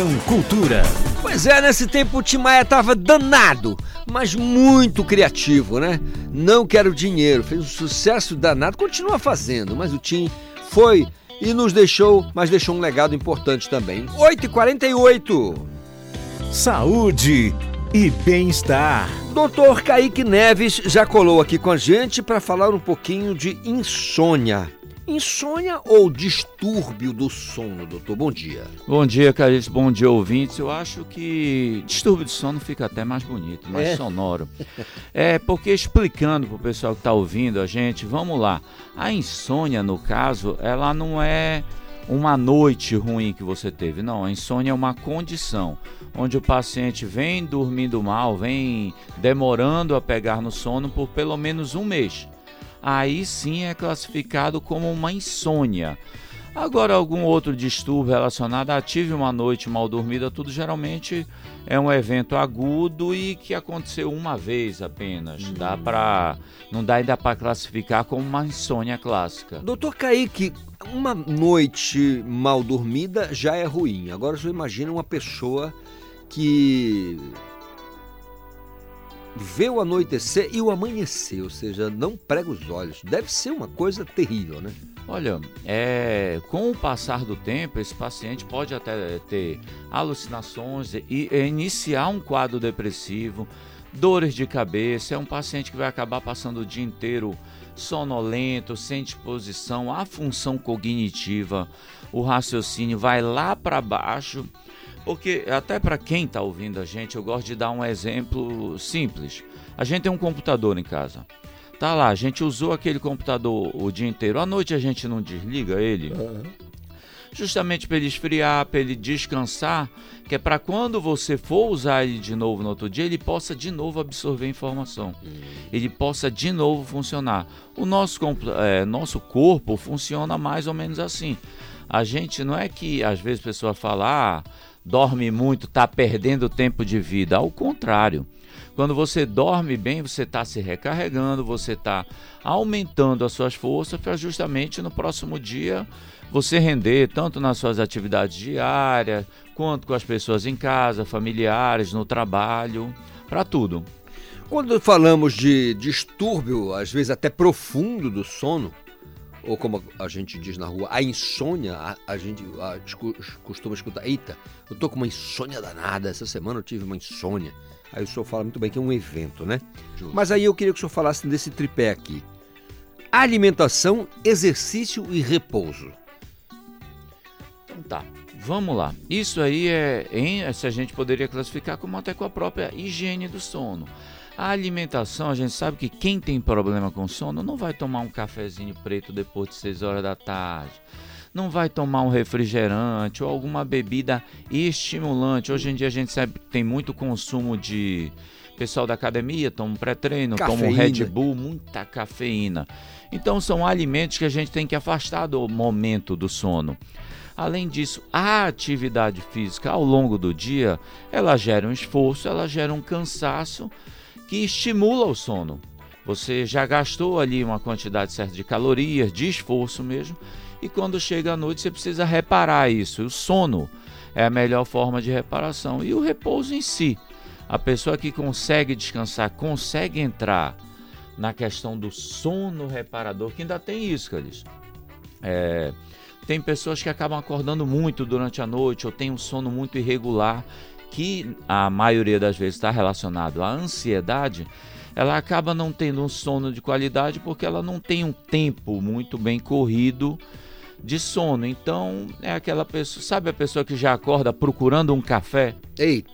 [SPEAKER 1] Conexão Cultura.
[SPEAKER 2] Pois é, nesse tempo o Tim Maia tava danado, mas muito criativo, né? Não quero dinheiro, fez um sucesso danado, continua fazendo, mas o Tim foi e nos deixou, mas deixou um legado importante também. 8h48.
[SPEAKER 1] Saúde e bem-estar.
[SPEAKER 2] Doutor Kaique Neves já colou aqui com a gente para falar um pouquinho de insônia. Insônia ou distúrbio do sono, doutor? Bom dia.
[SPEAKER 22] Bom dia, Carlos. Bom dia, ouvintes. Eu acho que distúrbio de sono fica até mais bonito, mais
[SPEAKER 2] É.
[SPEAKER 22] sonoro. É, porque explicando para o pessoal que está ouvindo a gente, vamos lá. A insônia, no caso, ela não é uma noite ruim que você teve. Não, a insônia é uma condição onde o paciente vem dormindo mal, vem demorando a pegar no sono por pelo menos um mês. Aí sim é classificado como uma insônia. Agora, algum outro distúrbio relacionado a tive uma noite mal dormida, tudo geralmente é um evento agudo e que aconteceu uma vez apenas. Dá para não dá ainda para classificar como uma insônia clássica.
[SPEAKER 2] Doutor Kaique, uma noite mal dormida já é ruim. Agora você imagina uma pessoa que vê o anoitecer e o amanhecer, ou seja, não prega os olhos. Deve ser uma coisa terrível, né?
[SPEAKER 22] Olha, é, com o passar do tempo, esse paciente pode até ter alucinações e, iniciar um quadro depressivo, dores de cabeça. É um paciente que vai acabar passando o dia inteiro sonolento, sem disposição, a função cognitiva, o raciocínio vai lá para baixo. Porque até para quem está ouvindo a gente, eu gosto de dar um exemplo simples. A gente tem um computador em casa. Tá lá, a gente usou aquele computador o dia inteiro. À noite a gente não desliga ele. Uhum. Justamente para ele esfriar, para ele descansar, que é para quando você for usar ele de novo no outro dia, ele possa de novo absorver informação. Uhum. Ele possa de novo funcionar. O nosso, é, nosso corpo funciona mais ou menos assim. A gente não é que às vezes a pessoa fala, ah, dorme muito, está perdendo tempo de vida. Ao contrário. Quando você dorme bem, você está se recarregando, você está aumentando as suas forças para justamente no próximo dia você render tanto nas suas atividades diárias, quanto com as pessoas em casa, familiares, no trabalho, para tudo.
[SPEAKER 2] Quando falamos de distúrbio, às vezes até profundo do sono, ou como a gente diz na rua, a insônia, a, a gente a, costuma escutar, eita, eu tô com uma insônia danada, essa semana eu tive uma insônia. Aí o senhor fala muito bem que é um evento, né? Justo. Mas aí eu queria que o senhor falasse desse tripé aqui. Alimentação, exercício e repouso.
[SPEAKER 22] Então tá, vamos lá. Isso aí é, em, se a gente poderia classificar como até com a própria higiene do sono. A alimentação, a gente sabe que quem tem problema com sono não vai tomar um cafezinho preto depois de 6 horas da tarde não vai tomar um refrigerante ou alguma bebida estimulante. Hoje em dia a gente sabe que tem muito consumo de pessoal da academia, toma um pré-treino, toma um Red Bull, muita cafeína. Então são alimentos que a gente tem que afastar do momento do sono. Além disso, a atividade física ao longo do dia, ela gera um esforço, ela gera um cansaço que estimula o sono. Você já gastou ali uma quantidade certa de calorias, de esforço mesmo, e quando chega a noite você precisa reparar isso. O sono é a melhor forma de reparação e o repouso em si. A pessoa que consegue descansar, consegue entrar na questão do sono reparador, que ainda tem isso, Calixto. É, tem pessoas que acabam acordando muito durante a noite ou tem um sono muito irregular, que a maioria das vezes está relacionado à ansiedade ela acaba não tendo um sono de qualidade porque ela não tem um tempo muito bem corrido de sono. Então, é aquela pessoa, sabe a pessoa que já acorda procurando um café?
[SPEAKER 2] Eita.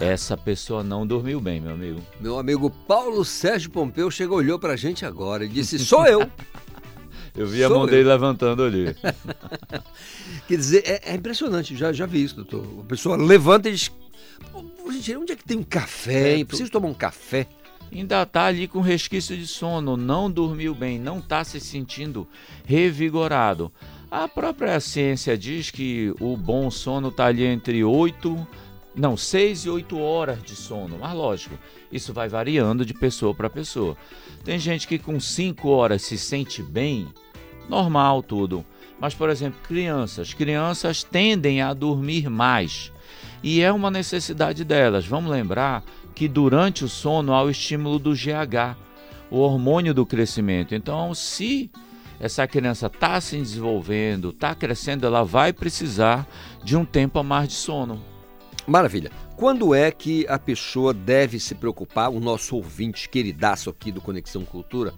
[SPEAKER 22] Essa pessoa não dormiu bem, meu amigo.
[SPEAKER 2] Meu amigo Paulo Sérgio Pompeu chegou, olhou pra gente agora e disse: Sou eu.
[SPEAKER 22] eu vi Sou a mão eu. dele levantando ali.
[SPEAKER 2] Quer dizer, é, é, impressionante, já, já vi isso, doutor. A pessoa levanta e diz: Gente, onde é que tem um café? É, Preciso tomar um café
[SPEAKER 22] ainda está ali com resquício de sono, não dormiu bem, não está se sentindo revigorado. A própria ciência diz que o bom sono está ali entre 8, não, 6 e 8 horas de sono. Mas lógico, isso vai variando de pessoa para pessoa. Tem gente que com 5 horas se sente bem, normal tudo. Mas, por exemplo, crianças. Crianças tendem a dormir mais. E é uma necessidade delas. Vamos lembrar que durante o sono há o estímulo do GH, o hormônio do crescimento. Então, se essa criança está se desenvolvendo, está crescendo, ela vai precisar de um tempo a mais de sono.
[SPEAKER 2] Maravilha. Quando é que a pessoa deve se preocupar, o nosso ouvinte queridaço aqui do Conexão Cultura,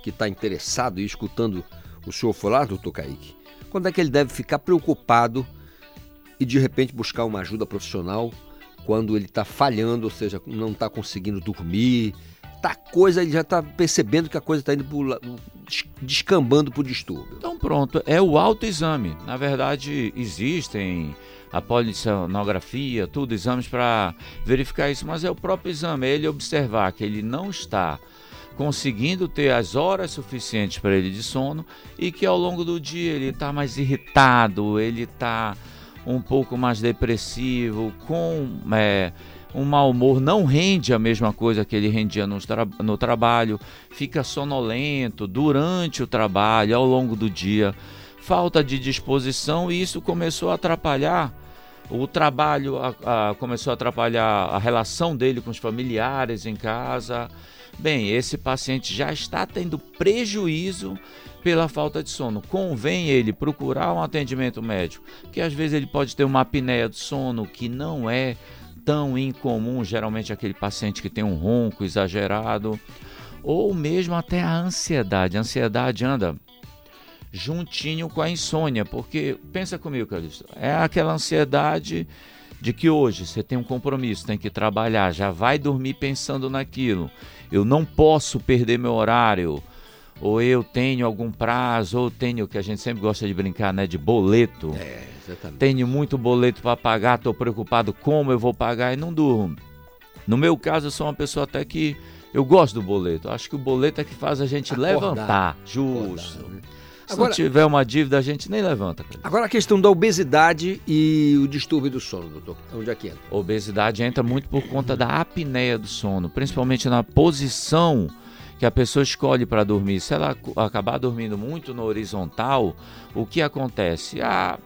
[SPEAKER 2] que está interessado e escutando o senhor falar, doutor Kaique, quando é que ele deve ficar preocupado e de repente buscar uma ajuda profissional quando ele está falhando, ou seja, não está conseguindo dormir, tá coisa, ele já está percebendo que a coisa está indo por, descambando para o distúrbio.
[SPEAKER 22] Então pronto, é o autoexame. Na verdade, existem a polissonografia, tudo, exames para verificar isso, mas é o próprio exame, é ele observar que ele não está conseguindo ter as horas suficientes para ele de sono e que ao longo do dia ele está mais irritado, ele está um pouco mais depressivo, com é, um mau humor, não rende a mesma coisa que ele rendia no, tra no trabalho, fica sonolento durante o trabalho, ao longo do dia, falta de disposição e isso começou a atrapalhar o trabalho a, a, começou a atrapalhar a relação dele com os familiares em casa. Bem, esse paciente já está tendo prejuízo pela falta de sono. Convém ele procurar um atendimento médico, que às vezes ele pode ter uma apneia do sono que não é tão incomum, geralmente aquele paciente que tem um ronco exagerado, ou mesmo até a ansiedade. A ansiedade anda juntinho com a insônia, porque pensa comigo, Calixto, é aquela ansiedade de que hoje você tem um compromisso, tem que trabalhar, já vai dormir pensando naquilo. Eu não posso perder meu horário, ou eu tenho algum prazo, ou tenho o que a gente sempre gosta de brincar, né, de boleto.
[SPEAKER 2] É, exatamente.
[SPEAKER 22] Tenho muito boleto para pagar, estou preocupado como eu vou pagar e não durmo. No meu caso, eu sou uma pessoa até que eu gosto do boleto. Acho que o boleto é que faz a gente
[SPEAKER 2] Acordar.
[SPEAKER 22] levantar. Justo.
[SPEAKER 2] Acordar, né?
[SPEAKER 22] Se
[SPEAKER 2] Agora-
[SPEAKER 22] não tiver uma dívida, a gente nem levanta.
[SPEAKER 2] Agora a questão da obesidade e o distúrbio do sono, doutor. Onde é que entra?
[SPEAKER 22] Obesidade entra muito por conta da apneia do sono, principalmente na posição que a pessoa escolhe para dormir. Se ela acabar dormindo muito no horizontal, o que acontece? A,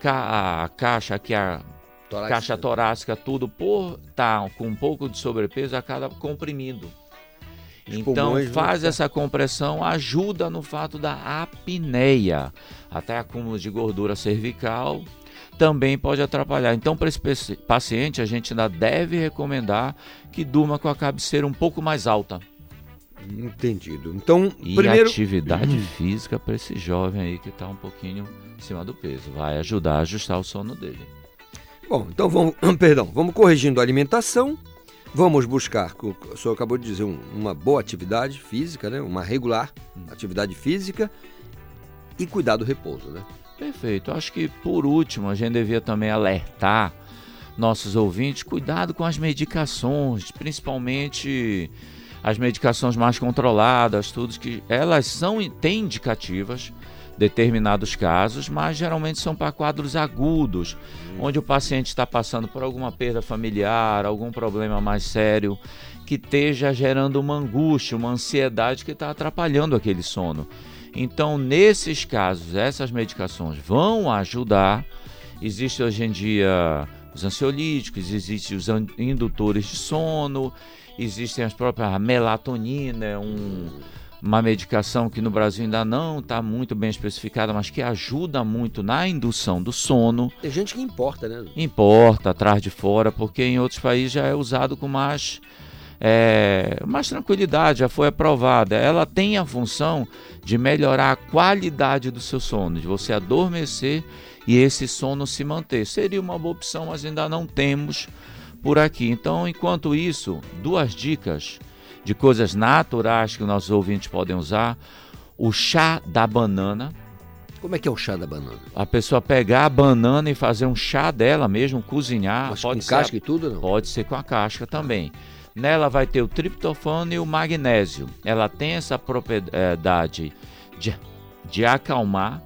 [SPEAKER 22] ca- a caixa aqui, a
[SPEAKER 2] Torácica.
[SPEAKER 22] caixa torácica, tudo por estar com um pouco de sobrepeso, acaba comprimindo.
[SPEAKER 2] Os
[SPEAKER 22] Então
[SPEAKER 2] vão
[SPEAKER 22] faz essa compressão, ajuda no fato da apneia, até acúmulo de gordura cervical também pode atrapalhar. Então para esse paci- paciente a gente ainda deve recomendar que durma com a cabeceira um pouco mais alta.
[SPEAKER 2] Entendido. Então,
[SPEAKER 22] E
[SPEAKER 2] primeiro.
[SPEAKER 22] atividade física para esse jovem aí que está um pouquinho acima do peso, vai ajudar a ajustar o sono dele.
[SPEAKER 2] Bom, então vamos, perdão, vamos corrigindo a alimentação, vamos buscar, o senhor acabou de dizer, um- uma boa atividade física, né? uma regular atividade física e cuidar do repouso, né?
[SPEAKER 22] Perfeito. Acho que por último a gente devia também alertar nossos ouvintes, cuidado com as medicações, principalmente as medicações mais controladas, tudo que elas são têm indicativas determinados casos, mas geralmente são para quadros agudos, onde o paciente está passando por alguma perda familiar, algum problema mais sério, que esteja gerando uma angústia, uma ansiedade que está atrapalhando aquele sono. Então, nesses casos, essas medicações vão ajudar. Existe hoje em dia os ansiolíticos, existem os indutores de sono, existem as próprias a melatonina, um, uma medicação que no Brasil ainda não está muito bem especificada, mas que ajuda muito na indução do sono.
[SPEAKER 2] Tem gente que importa, né?
[SPEAKER 22] Importa, atrás de fora, porque em outros países já é usado com mais, é, mais tranquilidade, já foi aprovada. Ela tem a função de melhorar a qualidade do seu sono, de você adormecer e esse sono se manter. Seria uma boa opção, mas ainda não temos por aqui. Então, enquanto isso, duas dicas de coisas naturais que nossos ouvintes podem usar: o chá da banana.
[SPEAKER 2] Como é que é o chá da banana?
[SPEAKER 22] A pessoa pegar a banana e fazer um chá dela mesmo, cozinhar.
[SPEAKER 2] Mas
[SPEAKER 22] pode
[SPEAKER 2] com
[SPEAKER 22] ser
[SPEAKER 2] casca
[SPEAKER 22] a-
[SPEAKER 2] e tudo, não?
[SPEAKER 22] Pode ser com a casca também. Nela vai ter o triptofano e o magnésio. Ela tem essa propriedade de, de acalmar,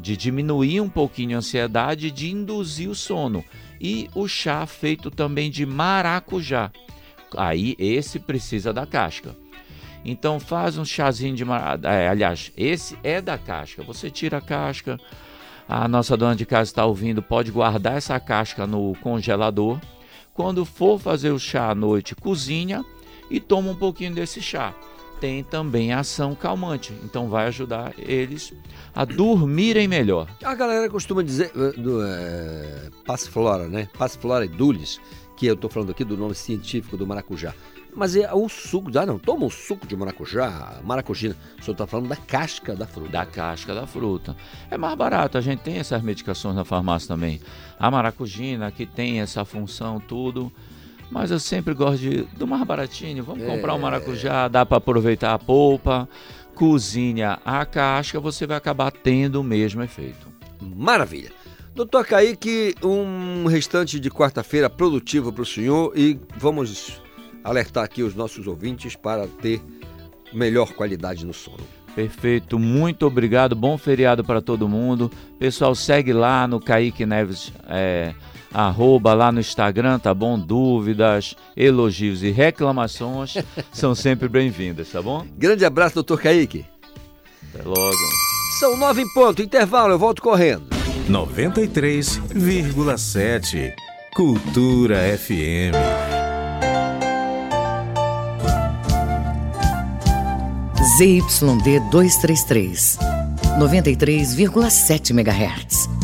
[SPEAKER 22] de diminuir um pouquinho a ansiedade e de induzir o sono. E o chá feito também de maracujá. Aí esse precisa da casca. Então faz um chazinho de maracujá. aliás, esse é da casca. Você tira a casca. A nossa dona de casa está ouvindo, pode guardar essa casca no congelador. Quando for fazer o chá à noite, cozinha e toma um pouquinho desse chá. Tem também ação calmante, então vai ajudar eles a dormirem melhor.
[SPEAKER 2] A galera costuma dizer eh, do é, Passiflora, né? Passiflora edulis, que eu tô falando aqui do nome científico do maracujá. Mas é o suco, ah não, toma um suco de maracujá, maracujina. O senhor tá falando da casca da fruta.
[SPEAKER 22] Da casca da fruta. É mais barato, a gente tem essas medicações na farmácia também. A maracujina, que tem essa função, tudo. Mas eu sempre gosto de, do mais baratinho. Vamos
[SPEAKER 2] É.
[SPEAKER 22] comprar um maracujá, dá para aproveitar a polpa, cozinha a casca, você vai acabar tendo o mesmo efeito.
[SPEAKER 2] Maravilha. Doutor Kaique, um restante de quarta-feira produtivo para o senhor e vamos alertar aqui os nossos ouvintes para ter melhor qualidade no sono.
[SPEAKER 22] Perfeito, muito obrigado, bom feriado para todo mundo. Pessoal, segue lá no Kaique Neves, é, arroba lá no Instagram, tá bom? Dúvidas, elogios e reclamações são sempre bem-vindas, tá bom?
[SPEAKER 2] Grande abraço, doutor Kaique.
[SPEAKER 22] Até logo.
[SPEAKER 2] São nove em ponto, intervalo, eu volto correndo.
[SPEAKER 1] 93,7. Cultura FM.
[SPEAKER 3] ZYD 233, 93,7 MHz.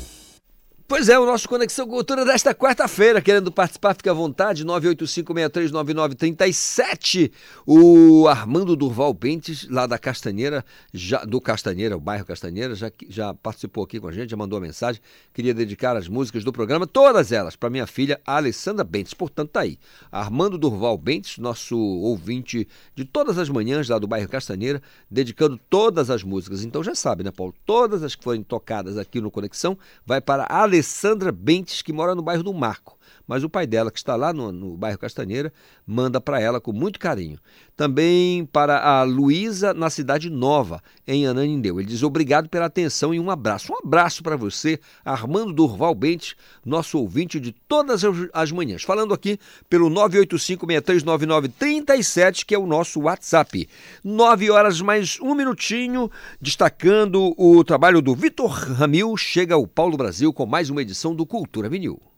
[SPEAKER 2] Pois é, o nosso Conexão Cultura desta quarta-feira, querendo participar, fique à vontade, 985639937. O Armando Durval Bentes, lá da Castanheira, já, do Castanheira, o bairro Castanheira, já, já participou aqui com a gente, já mandou a mensagem. Queria dedicar as músicas do programa, todas elas, para minha filha Alessandra Bentes. Portanto, tá aí. Armando Durval Bentes, nosso ouvinte de todas as manhãs lá do bairro Castanheira, dedicando todas as músicas. Então já sabe, né, Paulo? Todas as que forem tocadas aqui no Conexão, vai para a Alessandra Bentes, que mora no bairro do Marco. Mas o pai dela, que está lá no, no bairro Castanheira, manda para ela com muito carinho. Também para a Luísa, na Cidade Nova, em Ananindeu. Ele diz obrigado pela atenção e um abraço. Um abraço para você, Armando Durval Bentes, nosso ouvinte de todas as- manhãs. Falando aqui pelo 985639937, que é o nosso WhatsApp. Nove horas mais um minutinho, destacando o trabalho do Vitor Ramil. Chega o Paulo Brasil com mais uma edição do Cultura Vinil.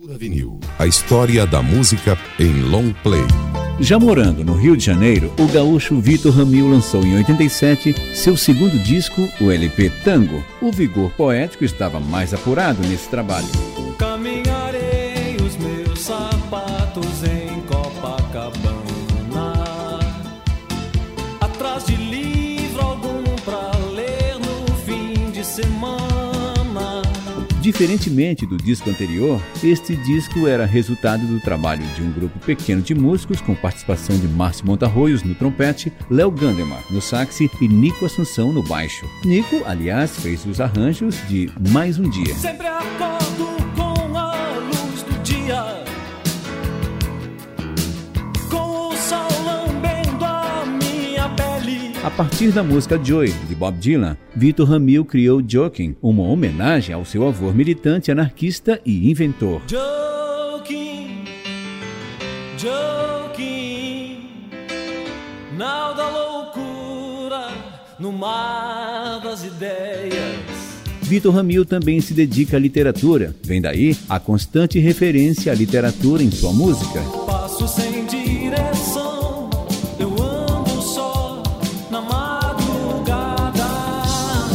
[SPEAKER 13] Cultura Vinil. A história da música em long play.
[SPEAKER 23] Já morando no Rio de Janeiro, o gaúcho Vitor Ramil lançou em 87 seu segundo disco, o LP Tango. O vigor poético estava mais apurado nesse trabalho. Diferentemente do disco anterior, este disco era resultado do trabalho de um grupo pequeno de músicos com participação de Márcio Montarroios no trompete, Léo Gandemar no sax e Nico Assunção no baixo. Nico, aliás, fez os arranjos de Mais um Dia.
[SPEAKER 24] Sempre acordo com a luz do dia A
[SPEAKER 23] partir da música Joy, de Bob Dylan, Vitor Ramil criou Joking, uma homenagem ao seu avô militante anarquista e inventor.
[SPEAKER 24] Joking, joking Nau da loucura no mar das ideias
[SPEAKER 23] Vitor Ramil também se dedica à literatura, vem daí a constante referência à literatura em sua música.
[SPEAKER 24] Passo sem direção,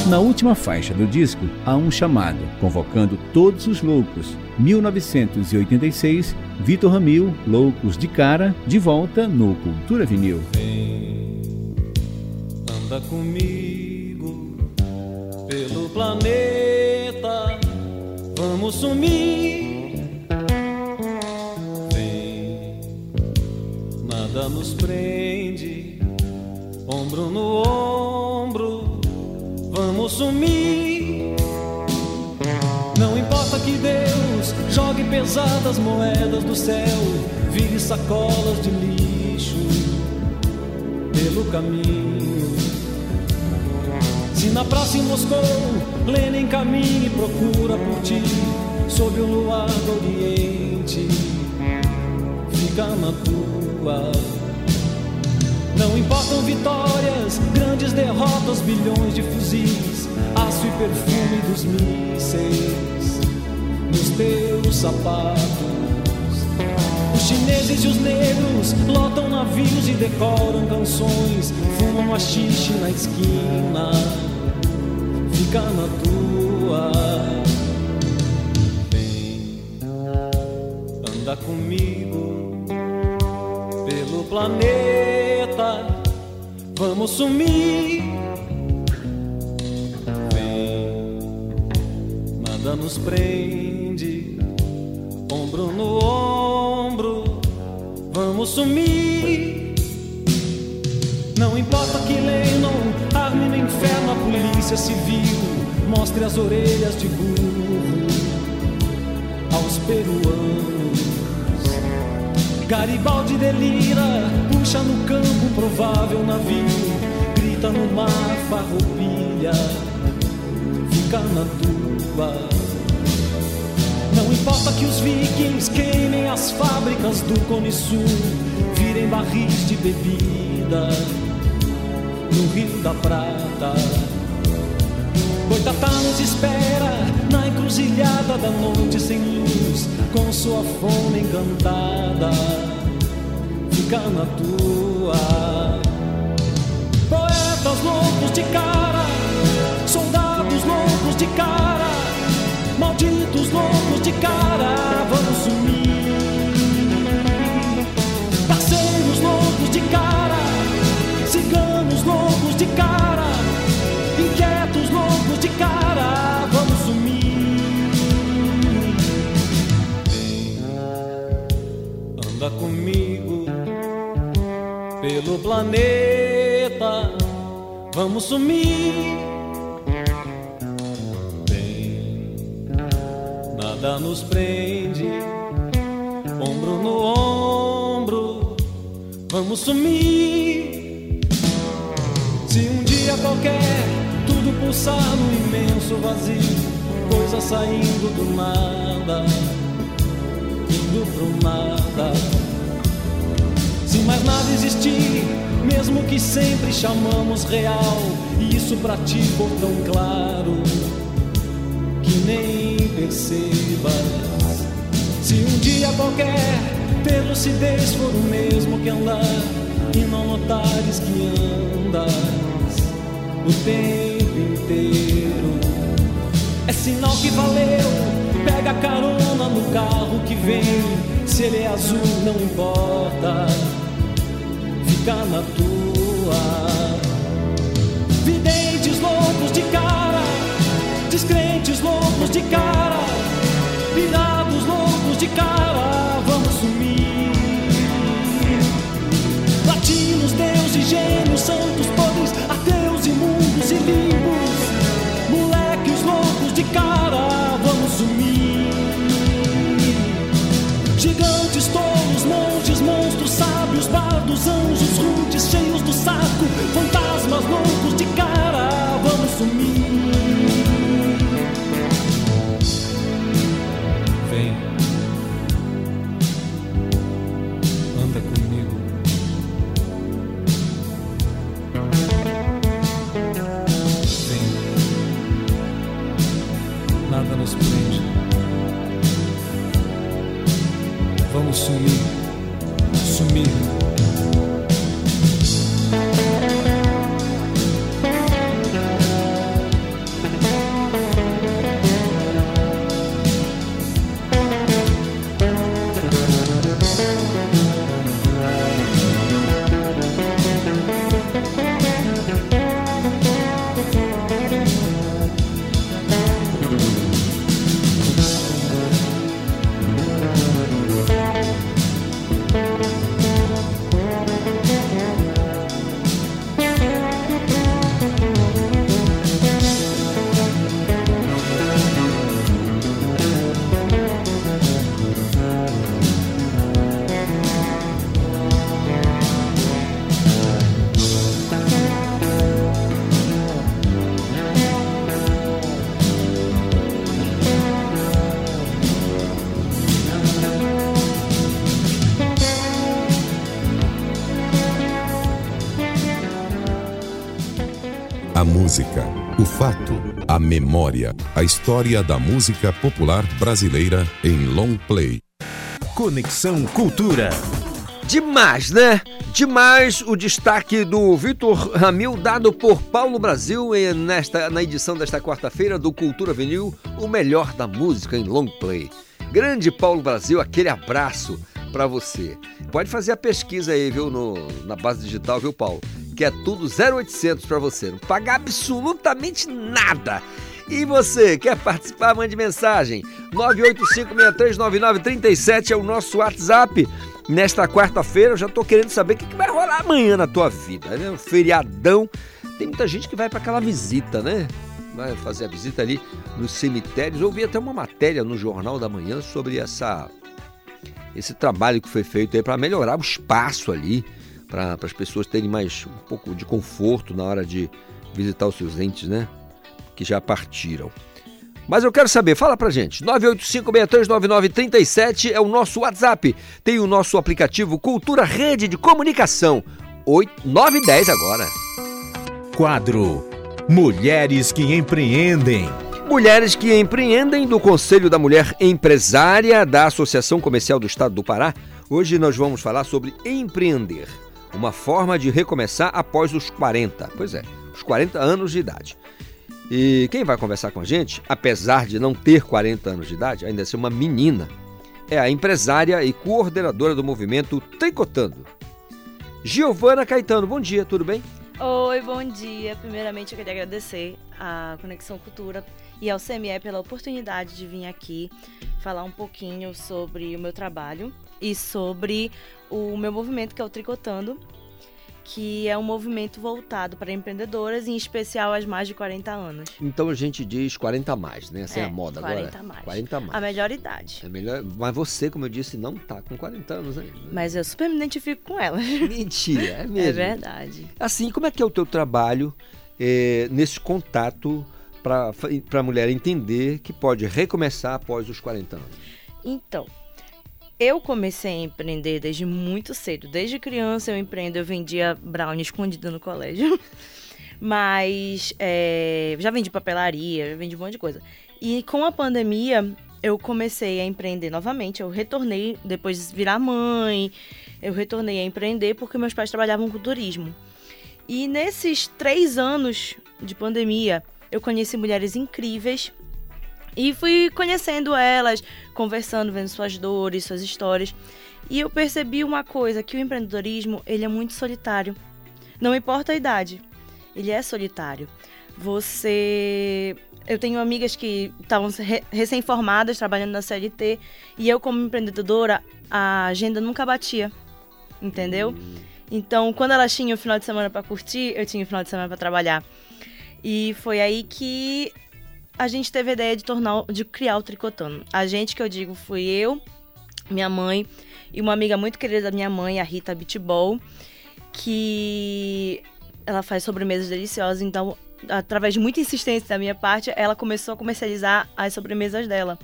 [SPEAKER 24] Na
[SPEAKER 23] última faixa do disco, há um chamado, convocando todos os loucos. 1986, Vitor Ramil, Loucos de Cara, de volta no Cultura Vinil.
[SPEAKER 24] Anda comigo pelo planeta, vamos sumir. Vem, nada nos prende, ombro no ombro, vamos sumir. Não importa que Deus jogue pesadas moedas do céu, vire sacolas de lixo pelo caminho. Se na praça em Moscou Lenin caminha e procura por ti Sob o luar do Oriente Fica na tua Não importam vitórias, grandes derrotas Bilhões de fuzis, aço e perfume dos mísseis Nos teus sapatos os chineses e os negros lotam navios e decoram canções, fumam haxixe na esquina, fica na tua. Vem, anda comigo planeta, vamos sumir. Vem, nada nos prende, ombro no ombro, vamos sumir. Não importa que Lennon arme no inferno a polícia civil, Mostre as orelhas de burro aos peruanos. Garibaldi delira, puxa no campo provável navio, grita no mar farroupilha, fica na tua. Não importa que os vikings queimem as fábricas do Cone Sul, virem barris de bebida no Rio da Prata. Boitatá nos espera na encruzilhada da noite sem luz, com sua fome encantada, fica na tua. Poetas loucos de cara, soldados loucos de cara, malditos loucos de cara, Comigo pelo planeta, vamos sumir. Bem, nada nos prende, ombro no ombro, vamos sumir. Se um dia qualquer tudo pulsar no imenso vazio, coisa saindo do nada, indo pro nada. Se mais nada existir, mesmo que sempre chamamos real, e isso pra ti for tão claro que nem percebas. Se um dia qualquer ter lucidez for o mesmo que andar e não notares que andas o tempo inteiro, é sinal que valeu. Pega carona no carro que vem, se ele é azul não importa, fica na tua. Videntes loucos de cara, descrentes loucos de cara, virados loucos de cara, vamos sumir. Latinos, deuses, gênios, santos, podres, ateus, imundos e limpos, moleques loucos de cara, vamos sumir. Gigantes, tolos, monges, monstros, sábios, bardos, anjos, rudes, cheios do saco, fantasmas loucos de cara, vamos sumir. Vamos sumir,
[SPEAKER 13] memória, a história da música popular brasileira em long play.
[SPEAKER 1] Conexão Cultura.
[SPEAKER 2] Demais, né? Demais o destaque do Vitor Ramil dado por Paulo Brasil nesta, na edição desta quarta-feira do Cultura Vinil, o melhor da música em long play. Grande Paulo Brasil, aquele abraço para você. Pode fazer a pesquisa aí, viu, no, na base digital, viu, Paulo? Que é tudo 0800 para você, não pagar absolutamente nada. E você, quer participar? Mande mensagem. 985639937 é o nosso WhatsApp. Nesta quarta-feira eu já tô querendo saber o que, que vai rolar amanhã na tua vida. Né? Um feriadão. Tem muita gente que vai para aquela visita, né? vai fazer a visita ali nos cemitérios. Eu vi até uma matéria no Jornal da Manhã sobre essa esse trabalho que foi feito aí para melhorar o espaço ali, para as pessoas terem mais um pouco de conforto na hora de visitar os seus entes, né? Que já partiram. Mas eu quero saber, fala pra gente. 985639937 é o nosso WhatsApp. Tem o nosso aplicativo Cultura Rede de Comunicação. 8, 910 agora.
[SPEAKER 1] Quadro Mulheres que Empreendem.
[SPEAKER 2] Mulheres que empreendem do Conselho da Mulher Empresária da Associação Comercial do Estado do Pará. Hoje nós vamos falar sobre empreender, uma forma de recomeçar após os 40. Pois é, os 40 anos de idade. E quem vai conversar com a gente, apesar de não ter 40 anos de idade, ainda ser uma menina, é a empresária e coordenadora do movimento Tricotando. Giovana Caetano, bom dia, tudo bem?
[SPEAKER 25] Oi, bom dia. Primeiramente, eu queria agradecer à Conexão Cultura e ao CME pela oportunidade de vir aqui falar um pouquinho sobre o meu trabalho e sobre o meu movimento que é o Tricotando, que é um movimento voltado para empreendedoras, em especial as mais de 40 anos.
[SPEAKER 2] Então a gente diz 40 a mais, né? Essa é,
[SPEAKER 25] É,
[SPEAKER 2] a moda
[SPEAKER 25] 40
[SPEAKER 2] agora.
[SPEAKER 25] mais.
[SPEAKER 2] 40 a mais.
[SPEAKER 25] A melhor idade.
[SPEAKER 2] É melhor, mas você, como eu disse, não tá com 40 anos ainda.
[SPEAKER 25] Mas eu super me identifico com ela.
[SPEAKER 2] Mentira, é mesmo.
[SPEAKER 25] É verdade.
[SPEAKER 2] Assim, como é que é o teu trabalho eh, nesse contato para a mulher entender que pode recomeçar após os 40 anos?
[SPEAKER 25] Então, eu comecei a empreender desde muito cedo. Desde criança eu empreendo, eu vendia brownie escondido no colégio. Mas é, já vendi papelaria, já vendi um monte de coisa. E com a pandemia, eu comecei a empreender novamente. Eu retornei, depois de virar mãe, eu retornei a empreender porque meus pais trabalhavam com turismo. E nesses três anos de pandemia, eu conheci mulheres incríveis e fui conhecendo elas, conversando, vendo suas dores, suas histórias. E eu percebi uma coisa, que o empreendedorismo, ele é muito solitário. Não importa a idade, ele é solitário. Você... Eu tenho amigas que estavam re- recém-formadas, trabalhando na CLT, e eu como empreendedora, a agenda nunca batia, entendeu? Então, quando elas tinham o final de semana para curtir, eu tinha o final de semana para trabalhar. E foi aí que a gente teve a ideia de tornar, de criar o Tricotando. A gente que eu digo fui eu, minha mãe e uma amiga muito querida da minha mãe, a Rita Bitbol, que ela faz sobremesas deliciosas, então através de muita insistência da minha parte, ela começou a comercializar as sobremesas dela.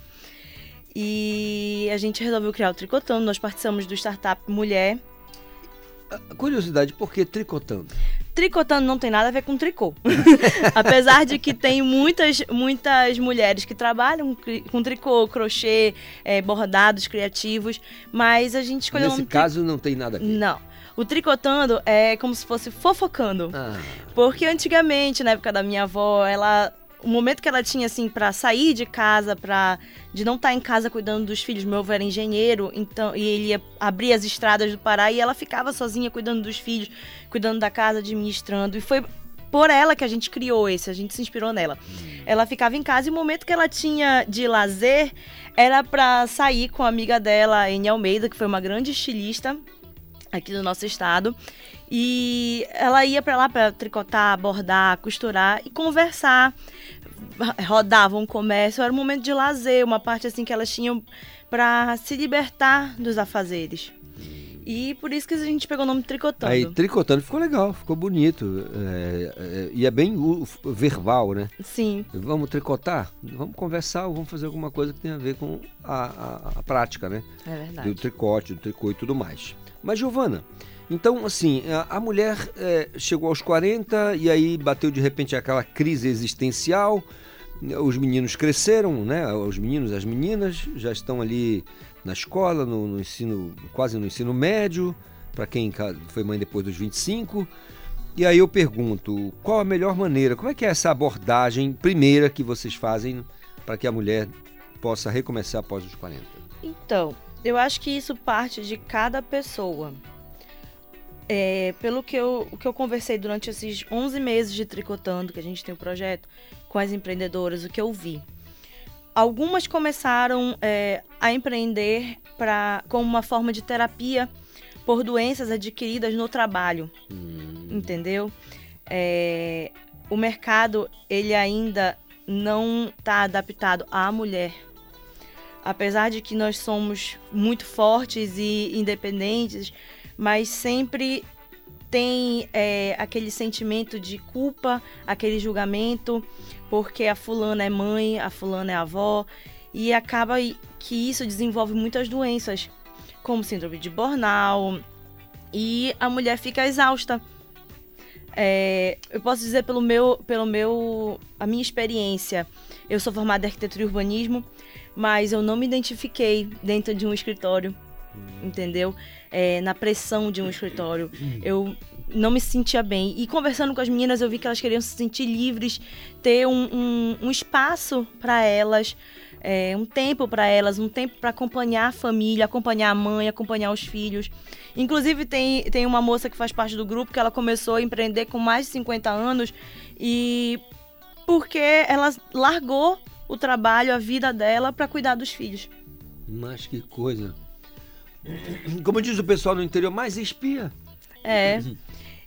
[SPEAKER 25] E a gente resolveu criar o Tricotando, nós participamos do Startup Mulher.
[SPEAKER 2] Curiosidade, por que tricotando?
[SPEAKER 25] Tricotando não tem nada a ver com tricô. Apesar de que tem muitas, muitas mulheres que trabalham com tricô, crochê, eh, bordados criativos, mas a gente escolheu
[SPEAKER 2] Nesse
[SPEAKER 25] um tri-
[SPEAKER 2] caso não tem nada a ver.
[SPEAKER 25] Não. O tricotando é como se fosse fofocando.
[SPEAKER 2] Ah.
[SPEAKER 25] Porque antigamente, na época da minha avó, ela o momento que ela tinha assim pra sair de casa, para de não estar em casa cuidando dos filhos, meu avô era engenheiro, então e ele ia abrir as estradas do Pará e ela ficava sozinha cuidando dos filhos, cuidando da casa, administrando e foi por ela que a gente criou esse, a gente se inspirou nela. Ela ficava em casa e o momento que ela tinha de lazer era pra sair com a amiga dela, Eni Almeida, que foi uma grande estilista aqui do nosso estado. E ela ia pra lá pra tricotar, bordar, costurar e conversar. Rodava um comércio, era um momento de lazer, uma parte assim que elas tinham pra se libertar dos afazeres. E por isso que a gente pegou o nome Tricotando.
[SPEAKER 2] Aí tricotando ficou legal, ficou bonito. é, é, e é bem verbal, né?
[SPEAKER 25] Sim.
[SPEAKER 2] Vamos tricotar? Vamos conversar ou vamos fazer alguma coisa que tenha a ver com a, a- a prática, né?
[SPEAKER 25] É verdade.
[SPEAKER 2] Do tricote, do tricô e tudo mais. Mas, Giovana, então, assim, a, a mulher é, chegou aos 40 e aí bateu de repente aquela crise existencial. Os meninos cresceram, né? Os meninos, as meninas já estão ali na escola, no, no ensino, quase no ensino médio, para quem foi mãe depois dos 25. E aí eu pergunto, qual a melhor maneira? Como é que é essa abordagem primeira que vocês fazem para que a mulher possa recomeçar após os 40?
[SPEAKER 25] Então, eu acho que isso parte de cada pessoa. É, pelo que eu, que eu conversei durante esses 11 meses de tricotando, que a gente tem o projeto, com as empreendedoras, o que eu vi. Algumas começaram é, a empreender pra, como uma forma de terapia por doenças adquiridas no trabalho. Entendeu? É, o mercado ele ainda não está adaptado à mulher. Apesar de que nós somos muito fortes e independentes, mas sempre tem é, aquele sentimento de culpa, aquele julgamento, porque a fulana é mãe, a fulana é avó, e acaba que isso desenvolve muitas doenças, como síndrome de Bornal, e a mulher fica exausta. É, eu posso dizer pelo meu, pelo meu, a minha experiência. Eu sou formada em arquitetura e urbanismo, mas eu não me identifiquei dentro de um escritório, entendeu? É, na pressão de um escritório. Eu não me sentia bem. E conversando com as meninas, eu vi que elas queriam se sentir livres, ter um, um, um espaço para elas, é, um tempo para elas, um tempo para acompanhar a família, acompanhar a mãe, acompanhar os filhos. Inclusive, tem, tem uma moça que faz parte do grupo que ela começou a empreender com mais de 50 anos e porque ela largou o trabalho, a vida dela para cuidar dos filhos.
[SPEAKER 2] Mas que coisa. Como diz o pessoal no interior, mais espia.
[SPEAKER 25] É.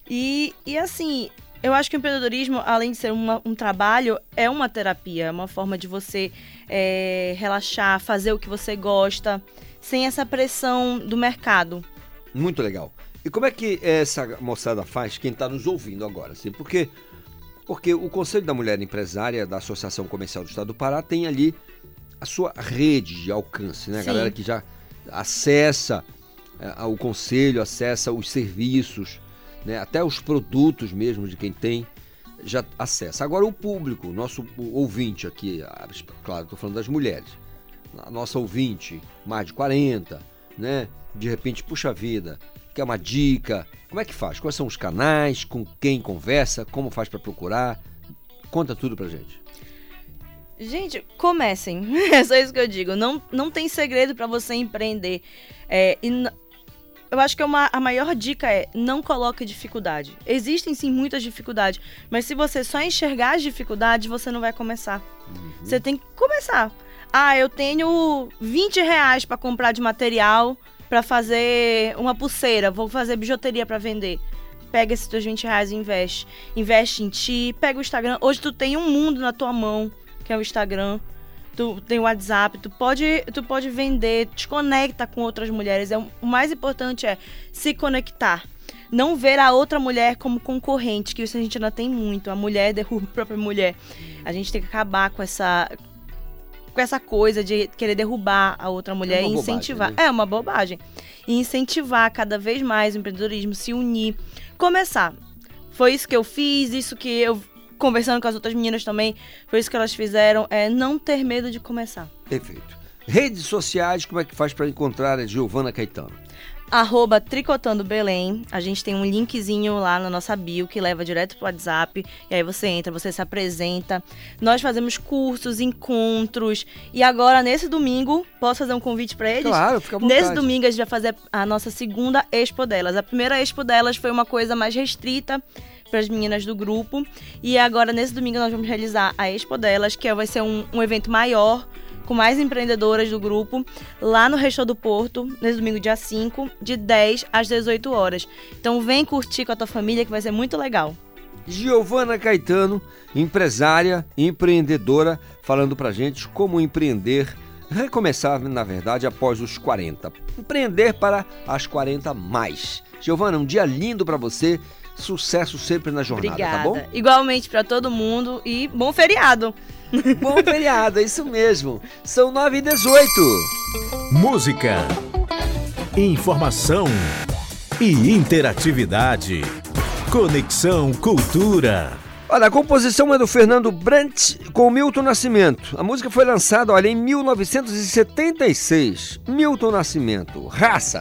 [SPEAKER 25] E, e assim, eu acho que o empreendedorismo, além de ser uma, um trabalho, é uma terapia, é uma forma de você é, relaxar, fazer o que você gosta, sem essa pressão do mercado.
[SPEAKER 2] Muito legal. E como é que essa moçada faz, quem está nos ouvindo agora? Assim, porque, porque o Conselho da Mulher Empresária da Associação Comercial do Estado do Pará tem ali a sua rede de alcance, né? A galera que já acessa é, o conselho, acessa os serviços, né? até os produtos mesmo de quem tem, já acessa. Agora o público, nosso ouvinte aqui, ah, claro, estou falando das mulheres, a nossa ouvinte, mais de 40, né? De repente, puxa vida, quer uma dica, como é que faz? Quais são os canais, com quem conversa, como faz para procurar? Conta tudo pra gente.
[SPEAKER 25] Gente, comecem. É só isso que eu digo. Não, não tem segredo para você empreender. É, eu acho que é uma, a maior dica é não coloque dificuldade. Existem sim muitas dificuldades, mas se você só enxergar as dificuldades, você não vai começar. Você tem que começar. Ah, eu tenho 20 reais para comprar de material para fazer uma pulseira, vou fazer bijuteria para vender. Pega esses teus 20 reais e investe. Investe em ti, pega o Instagram. Hoje tu tem um mundo na tua mão, que é o Instagram. Tu tem o WhatsApp, tu pode, tu pode vender, te conecta com outras mulheres. É, o mais importante é se conectar. Não ver a outra mulher como concorrente, que isso a gente ainda tem muito. A mulher derruba a própria mulher. A gente tem que acabar com essa com essa coisa de querer derrubar a outra mulher
[SPEAKER 2] uma
[SPEAKER 25] e
[SPEAKER 2] bobagem,
[SPEAKER 25] incentivar.
[SPEAKER 2] né?
[SPEAKER 25] É uma bobagem. E incentivar cada vez mais o empreendedorismo, se unir, começar. Foi isso que eu fiz, isso que eu conversando com as outras meninas também, foi isso que elas fizeram, é não ter medo de começar.
[SPEAKER 2] Perfeito. Redes sociais, como é que faz para encontrar a Giovana Caetano?
[SPEAKER 25] Arroba Tricotando Belém. A gente tem um linkzinho lá na nossa bio que leva direto pro WhatsApp. E aí você entra, você se apresenta. Nós fazemos cursos, encontros. E agora, nesse domingo, posso fazer um convite para eles?
[SPEAKER 2] Claro, fica à vontade.
[SPEAKER 25] Nesse domingo a gente vai fazer a nossa segunda expo delas. A primeira expo delas foi uma coisa mais restrita para as meninas do grupo. E agora, nesse domingo, nós vamos realizar a expo delas, que vai ser um, um evento maior com mais empreendedoras do grupo, lá no Resto do Porto, nesse domingo, dia 5, de 10 às 18 horas. Então vem curtir com a tua família, que vai ser muito legal.
[SPEAKER 2] Giovana Caetano, empresária, empreendedora, falando pra gente como empreender, recomeçar, na verdade, após os 40. Empreender para as 40 mais. Giovana, um dia lindo pra você. Sucesso sempre na jornada,
[SPEAKER 25] Obrigada.
[SPEAKER 2] tá bom?
[SPEAKER 25] Igualmente para todo mundo e bom feriado.
[SPEAKER 2] Bom feriado, é isso mesmo. São 9 e 18.
[SPEAKER 1] Música, informação e interatividade. Conexão Cultura.
[SPEAKER 2] Olha, a composição é do Fernando Brandt com Milton Nascimento. A música foi lançada, olha, em 1976. Milton Nascimento, raça.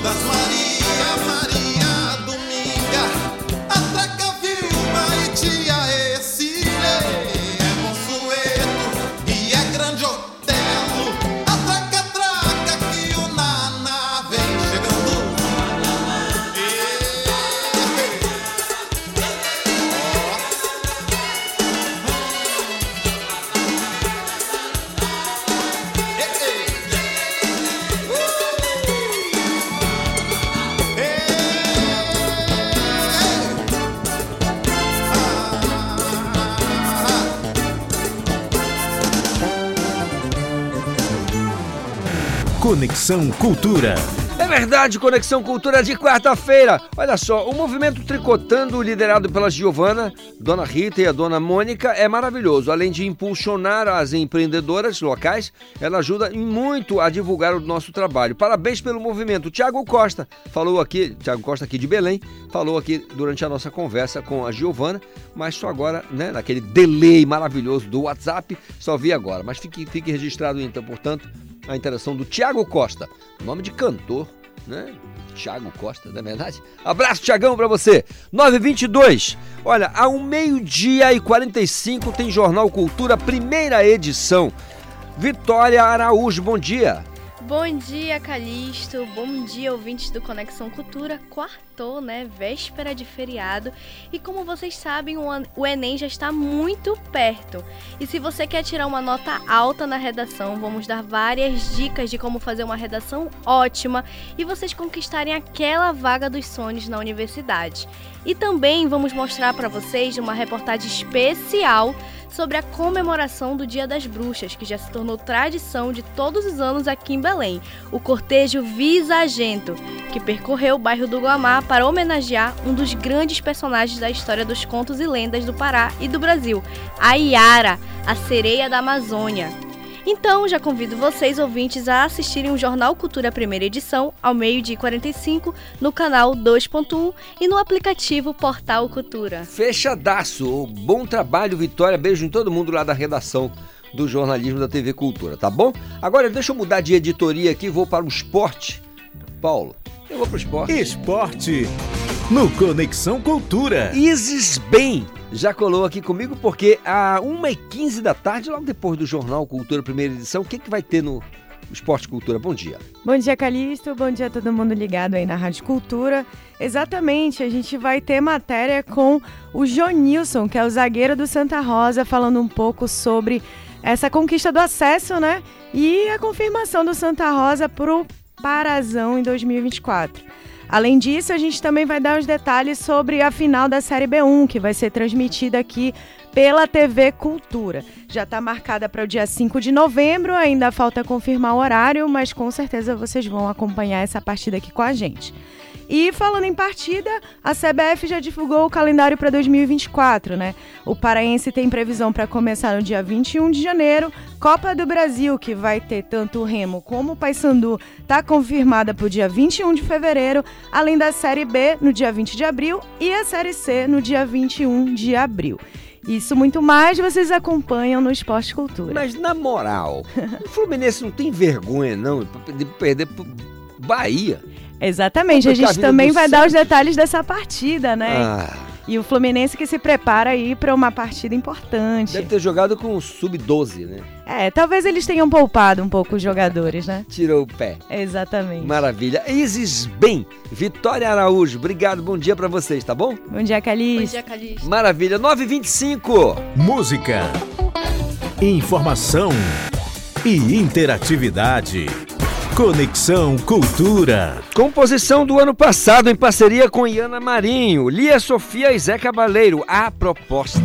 [SPEAKER 4] todas
[SPEAKER 1] Conexão Cultura.
[SPEAKER 2] É verdade, Conexão Cultura de quarta-feira. Olha só, o movimento Tricotando, liderado pela Giovana, Dona Rita e a Dona Mônica, é maravilhoso. Além de impulsionar as empreendedoras locais, ela ajuda muito a divulgar o nosso trabalho. Parabéns pelo movimento. Tiago Costa falou aqui, Tiago Costa aqui de Belém, falou aqui durante a nossa conversa com a Giovana, mas só agora, né, naquele delay maravilhoso do WhatsApp, só vi agora. Mas fique, fique registrado então, portanto, a interação do Tiago Costa, nome de cantor, né? Tiago Costa, não é verdade? Abraço, Tiagão, pra você. 922. Olha, ao meio-dia e 45 tem Jornal Cultura, primeira edição. Vitória Araújo, bom dia.
[SPEAKER 26] Bom dia, Calixto. Bom dia, ouvintes do Conexão Cultura. Quartou, né? Véspera de feriado. E como vocês sabem, o Enem já está muito perto. E se você quer tirar uma nota alta na redação, vamos dar várias dicas de como fazer uma redação ótima e vocês conquistarem aquela vaga dos sonhos na universidade. E também vamos mostrar para vocês uma reportagem especial sobre a comemoração do Dia das Bruxas, que já se tornou tradição de todos os anos aqui em Belém, o cortejo Visagento, que percorreu o bairro do Guamá para homenagear um dos grandes personagens da história dos contos e lendas do Pará e do Brasil, a Iara, a sereia da Amazônia. Então, já convido vocês, ouvintes, a assistirem o Jornal Cultura Primeira Edição, ao meio-dia e 45, no canal 2.1 e no aplicativo Portal Cultura.
[SPEAKER 2] Fechadaço. Bom trabalho, Vitória. Beijo em todo mundo lá da redação do jornalismo da TV Cultura, tá bom? Agora deixa eu mudar de editoria aqui, vou para o esporte. Paulo, eu vou para o esporte.
[SPEAKER 1] Esporte no Conexão Cultura.
[SPEAKER 2] Isis Bem já colou aqui comigo porque a 1h15 da tarde, logo depois do Jornal Cultura Primeira Edição, o que, que vai ter no Esporte Cultura? Bom dia.
[SPEAKER 27] Bom dia, Calixto. Bom dia a todo mundo ligado aí na Rádio Cultura. Exatamente, a gente vai ter matéria com o Jonilson, que é o zagueiro do Santa Rosa, falando um pouco sobre essa conquista do acesso, né? E a confirmação do Santa Rosa para o Parazão em 2024. Além disso, a gente também vai dar os detalhes sobre a final da Série B1, que vai ser transmitida aqui pela TV Cultura. Já está marcada para o dia 5 de novembro, ainda falta confirmar o horário, mas com certeza vocês vão acompanhar essa partida aqui com a gente. E falando em partida, a CBF já divulgou o calendário para 2024, né? O Paraense tem previsão para começar no dia 21 de janeiro. Copa do Brasil, que vai ter tanto o Remo como o Paysandu, está confirmada para o dia 21 de fevereiro, além da Série B no dia 20 de abril e a Série C no dia 21 de abril. Isso muito mais vocês acompanham no Esporte Cultura.
[SPEAKER 2] Mas na moral, o Fluminense não tem vergonha não de perder pro Bahia.
[SPEAKER 27] Exatamente, a
[SPEAKER 2] Complicar a
[SPEAKER 27] gente também vai dar os
[SPEAKER 2] Santos.
[SPEAKER 27] detalhes dessa partida, né?
[SPEAKER 2] Ah.
[SPEAKER 27] E o Fluminense que se prepara aí para uma partida importante.
[SPEAKER 2] Deve ter jogado com o sub-12, né?
[SPEAKER 27] É, talvez eles tenham poupado um pouco os jogadores, né?
[SPEAKER 2] Tirou o pé.
[SPEAKER 27] Exatamente.
[SPEAKER 2] Maravilha. Isis Bem, Vitória Araújo, obrigado, bom dia pra vocês, tá bom?
[SPEAKER 27] Bom dia, Calixto.
[SPEAKER 26] Bom dia, Calixto.
[SPEAKER 2] Maravilha, 9h25.
[SPEAKER 1] Música, informação e interatividade. Conexão Cultura.
[SPEAKER 2] Composição do ano passado em parceria com Iana Marinho, Lia Sofia e Zé Cabaleiro, A Proposta.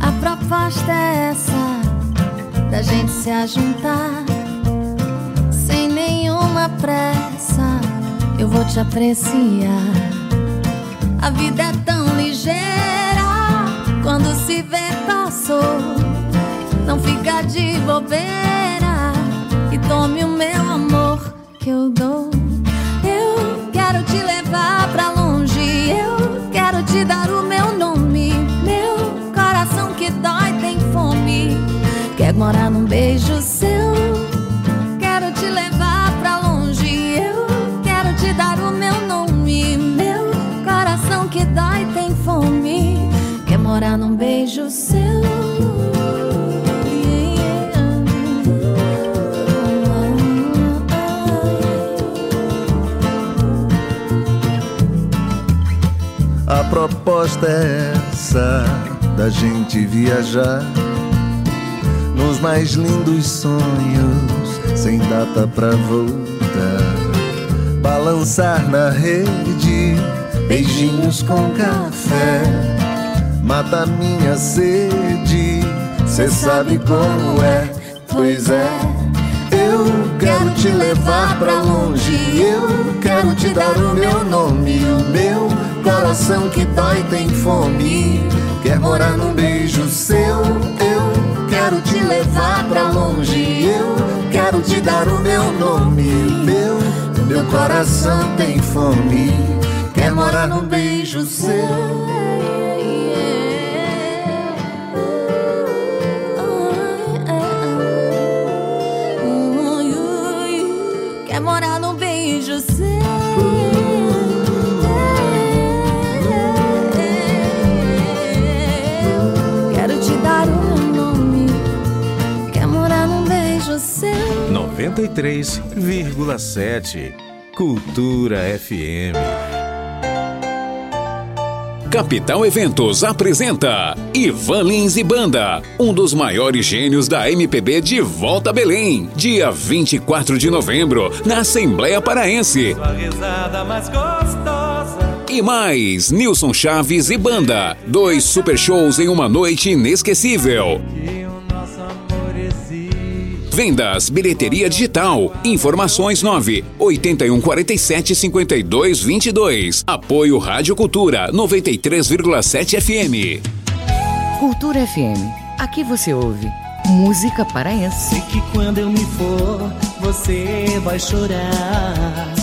[SPEAKER 28] A proposta é essa da gente se ajuntar sem nenhuma pressa. Eu vou te apreciar. A vida é tão ligeira quando se vê passou. Não fica de bobeira e tome o meu amor que eu dou. Eu quero te levar pra longe. Eu quero te dar o meu nome. Meu coração que dói tem fome. Quer morar num beijo morar num beijo seu.
[SPEAKER 29] A proposta é essa da gente viajar nos mais lindos sonhos, sem data pra voltar.
[SPEAKER 28] balançar na rede, beijinhos com café, mata minha sede, cê sabe como é, pois é. Eu quero te levar pra longe, eu quero te dar o meu nome, o meu coração que dói tem fome, quer morar num beijo seu. Eu quero te levar pra longe, eu quero te dar o meu nome, o meu, meu coração tem fome, quer morar num beijo seu.
[SPEAKER 1] 93,7 Cultura FM.
[SPEAKER 30] Capital Eventos apresenta Ivan Lins e Banda, um dos maiores gênios da MPB de volta a Belém, dia 24 de novembro, na Assembleia Paraense. E mais, Nilson Chaves e Banda, dois super shows em uma noite inesquecível. Vendas, bilheteria digital. Informações 9 8147 52 22. Apoio Rádio Cultura 93,7 FM.
[SPEAKER 3] Cultura FM. Aqui você ouve música paraense.
[SPEAKER 6] Sei que quando eu me for, você vai chorar.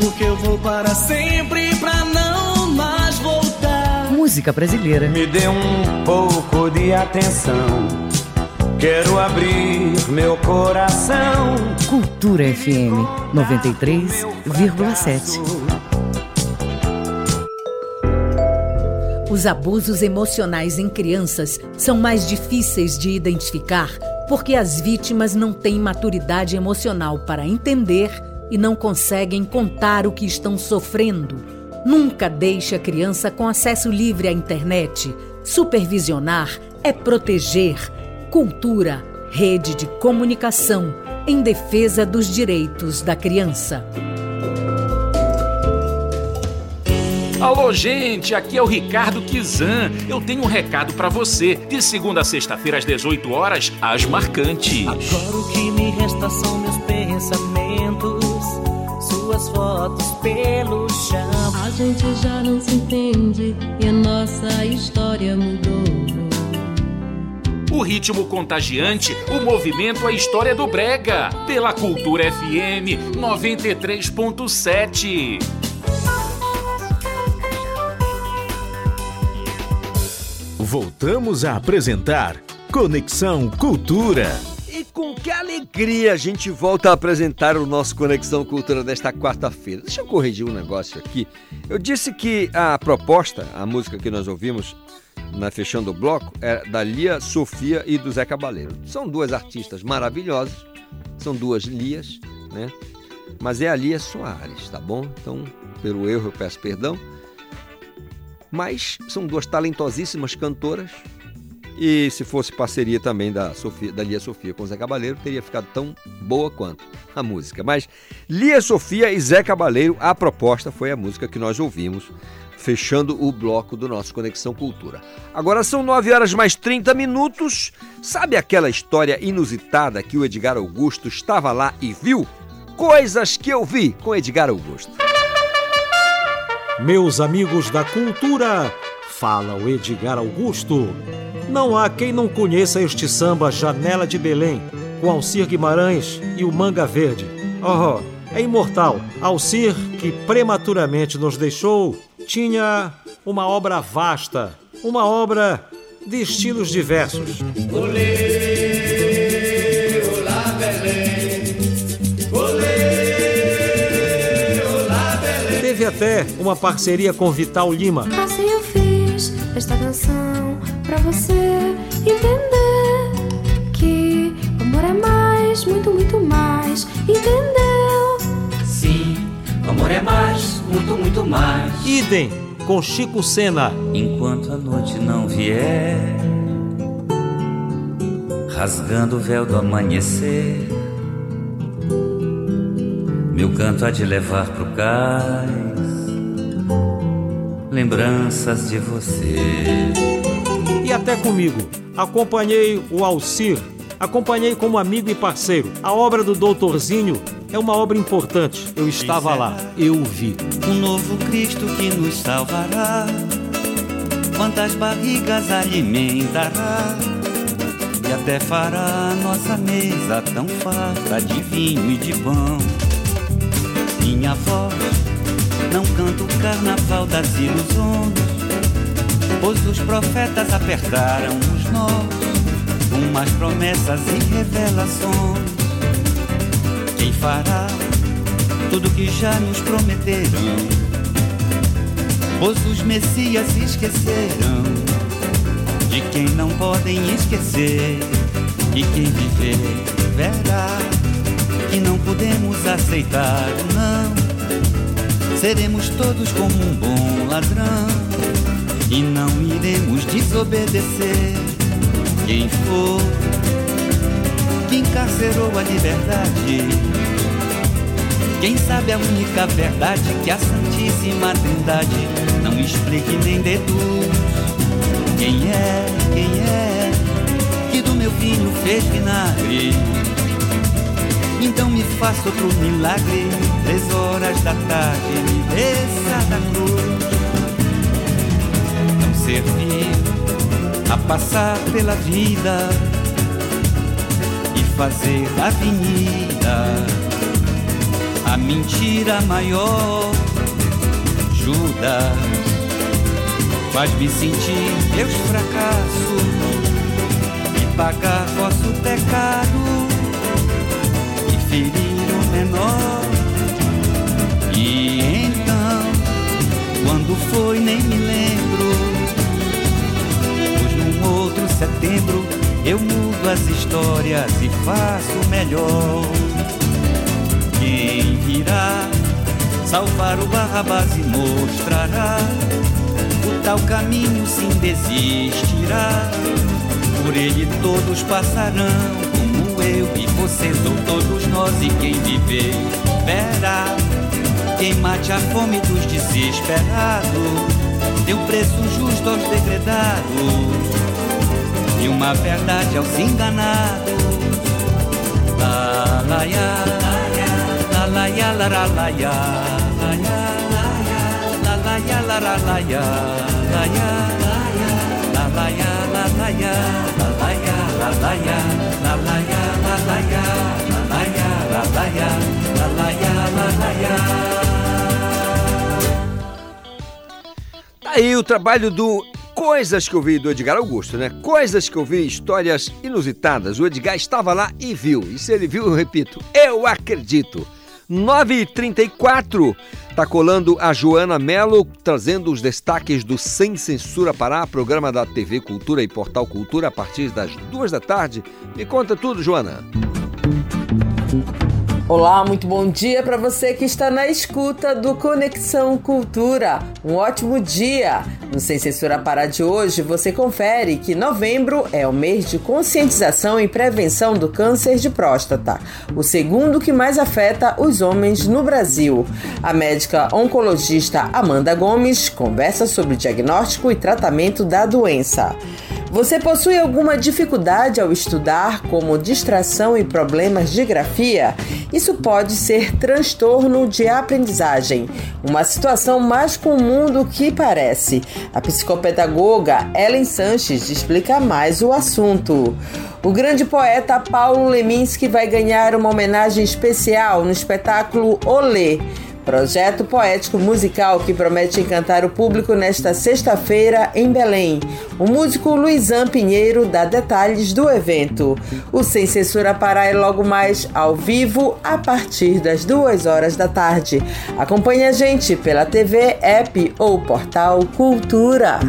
[SPEAKER 6] Porque eu vou para sempre pra não mais voltar.
[SPEAKER 3] Música brasileira.
[SPEAKER 6] Me dê um pouco de atenção. Quero abrir meu coração.
[SPEAKER 3] Cultura FM 93,7.
[SPEAKER 12] Os abusos emocionais em crianças são mais difíceis de identificar porque as vítimas não têm maturidade emocional para entender e não conseguem contar o que estão sofrendo. Nunca deixe a criança com acesso livre à internet. Supervisionar é proteger. Cultura, rede de comunicação em defesa dos direitos da criança.
[SPEAKER 31] Alô, gente, aqui é o Ricardo Kizan. Eu tenho um recado pra você. De segunda a sexta-feira às 18 horas, as marcantes.
[SPEAKER 6] Agora o que me resta são meus pensamentos, suas fotos pelo chão.
[SPEAKER 32] A gente já não se entende e a nossa história mudou.
[SPEAKER 31] O ritmo contagiante, o movimento, a história do Brega. Pela Cultura FM 93.7.
[SPEAKER 1] Voltamos a apresentar Conexão Cultura.
[SPEAKER 2] E com que alegria a gente volta a apresentar o nosso Conexão Cultura desta quarta-feira. Deixa eu corrigir um negócio aqui. Eu disse que a proposta, a música que nós ouvimos na fechando o bloco, é da Lia Sofia e do Zé Cabaleiro. São duas artistas maravilhosas, são duas Lias, né? Mas é a Lia Soares, tá bom? Então, pelo erro eu peço perdão. Mas são duas talentosíssimas cantoras. E se fosse parceria também da, Sofia, da Lia Sofia com o Zé Cabaleiro, teria ficado tão boa quanto a música. Mas Lia Sofia e Zé Cabaleiro, a proposta foi a música que nós ouvimos, fechando o bloco do nosso Conexão Cultura. Agora são 9 horas mais 30 minutos. Sabe aquela história inusitada que o Edgar Augusto estava lá e viu? Coisas que eu vi com Edgar Augusto.
[SPEAKER 33] Meus amigos da cultura, fala o Edgar Augusto. Não há quem não conheça este samba Janela de Belém, com Alcir Guimarães e o Manga Verde. Oh, é imortal. Alcir, que prematuramente nos deixou, tinha uma obra vasta, uma obra de estilos diversos.
[SPEAKER 6] Olê, olá, Belém. Olê, olá, Belém.
[SPEAKER 33] Teve até uma parceria com Vital Lima.
[SPEAKER 34] Assim eu fiz esta canção pra você entender que o amor é mais, muito, muito mais. Entendeu?
[SPEAKER 6] Amor é mais, muito, muito mais.
[SPEAKER 33] Idem com Chico Sena.
[SPEAKER 35] Enquanto a noite não vier, rasgando o véu do amanhecer, Meu canto há de levar pro cais lembranças de você.
[SPEAKER 33] E até comigo. Acompanhei o Alcir, acompanhei como amigo e parceiro. A obra do Doutorzinho é uma obra importante. Eu estava lá, eu vi.
[SPEAKER 35] Um novo Cristo que nos salvará. Quantas barrigas alimentará e até fará nossa mesa tão farta de vinho e de pão. Minha voz não canta o carnaval das ilusões, pois os profetas apertaram os nós umas promessas e revelações. Quem fará tudo que já nos prometeram? Pois os messias esqueceram de quem não podem esquecer. E quem viver verá que não podemos aceitar o não. Seremos todos como um bom ladrão e não iremos desobedecer. Quem for que encarcerou a liberdade. Quem sabe a única verdade que a Santíssima Trindade não explique nem deduz. Quem é, quem é que do meu vinho fez vinagre? Então me faça outro milagre, três horas da tarde, me desça da cruz. Não servir a passar pela vida e fazer da avenida a mentira maior. Judas faz-me sentir meus fracassos e pagar vosso pecado e ferir o menor. E então, quando foi, nem me lembro. Outro setembro eu mudo as histórias e faço melhor. Quem virá salvar o Barrabás e mostrará o tal caminho sim desistirá. Por ele todos passarão, como eu e vocês ou todos nós e quem viver verá. Quem mate a fome dos desesperados, dê um preço justo aos degredados e uma verdade aos enganados. La la ya, la la ya, la la la ya, la ya, la la ya, la la la ya, la ya, la la ya, la la ya, la la ya, la la ya, la la ya, la la ya, la la ya, la la ya, la la ya, la la ya.
[SPEAKER 2] Tá aí o trabalho do Coisas que eu vi do Edgar Augusto, né? Coisas que eu vi, histórias inusitadas. O Edgar estava lá e viu. E se ele viu, eu repito, eu acredito. 9h34, tá colando a Joana Mello, trazendo os destaques do Sem Censura Pará, programa da TV Cultura e Portal Cultura, a partir das duas da tarde. Me conta tudo, Joana.
[SPEAKER 36] Olá, muito bom dia para você que está na escuta do Conexão Cultura. Um ótimo dia! No Sem Censura Pará de hoje, você confere que novembro é o mês de conscientização e prevenção do câncer de próstata, o segundo que mais afeta os homens no Brasil. A médica oncologista Amanda Gomes conversa sobre o diagnóstico e tratamento da doença. Você possui alguma dificuldade ao estudar, como distração e problemas de grafia? Isso pode ser transtorno de aprendizagem, uma situação mais comum do que parece. A psicopedagoga Ellen Sanches explica mais o assunto. O grande poeta Paulo Leminski vai ganhar uma homenagem especial no espetáculo Olê. Projeto poético musical que promete encantar o público nesta sexta-feira em Belém. O músico Luizan Pinheiro dá detalhes do evento. O Sem Censura Pará é logo mais ao vivo a partir das duas horas da tarde. Acompanhe a gente pela TV, app ou portal Cultura.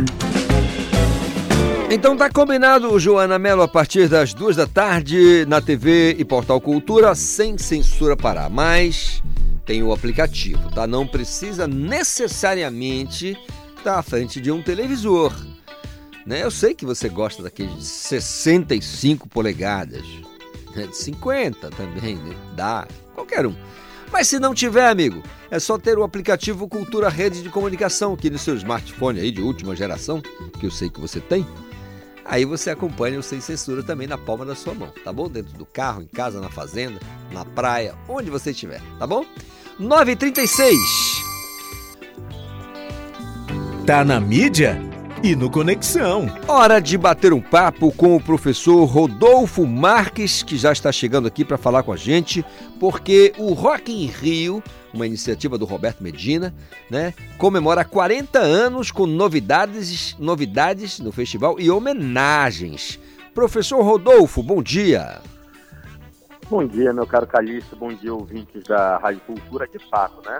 [SPEAKER 2] Então tá combinado, Joana Mello, a partir das duas da tarde na TV e Portal Cultura, sem censura Pará. Mas tem o aplicativo, tá? Não precisa necessariamente estar à frente de um televisor. Né? Eu sei que você gosta daqueles de 65 polegadas, né? de 50 também, né? dá, qualquer um. Mas se não tiver, amigo, é só ter o aplicativo Cultura Rede de Comunicação aqui no seu smartphone aí de última geração, que eu sei que você tem. Aí você acompanha o Sem Censura também na palma da sua mão, tá bom? Dentro do carro, em casa, na fazenda, na praia, onde você estiver, tá bom? 9h36.
[SPEAKER 1] Tá na mídia e no Conexão.
[SPEAKER 2] Hora de bater um papo com o professor Rodolfo Marques, que já está chegando aqui para falar com a gente, porque o Rock em Rio, uma iniciativa do Roberto Medina, né, comemora 40 anos com novidades, novidades no festival e homenagens. Professor Rodolfo, bom dia.
[SPEAKER 37] Bom dia, meu caro Calixto, bom dia, ouvintes da Rádio Cultura, de fato, né?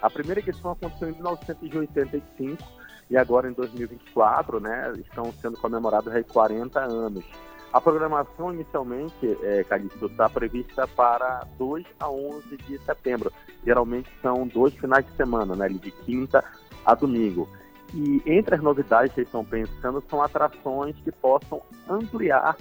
[SPEAKER 37] A primeira edição aconteceu em 1985 e agora em 2024, né, estão sendo comemorados aí 40 anos. A programação inicialmente, é, Calixto, está prevista para 2 a 11 de setembro. Geralmente são dois finais de semana, né, de quinta a domingo. E entre as novidades que estão pensando são atrações que possam ampliar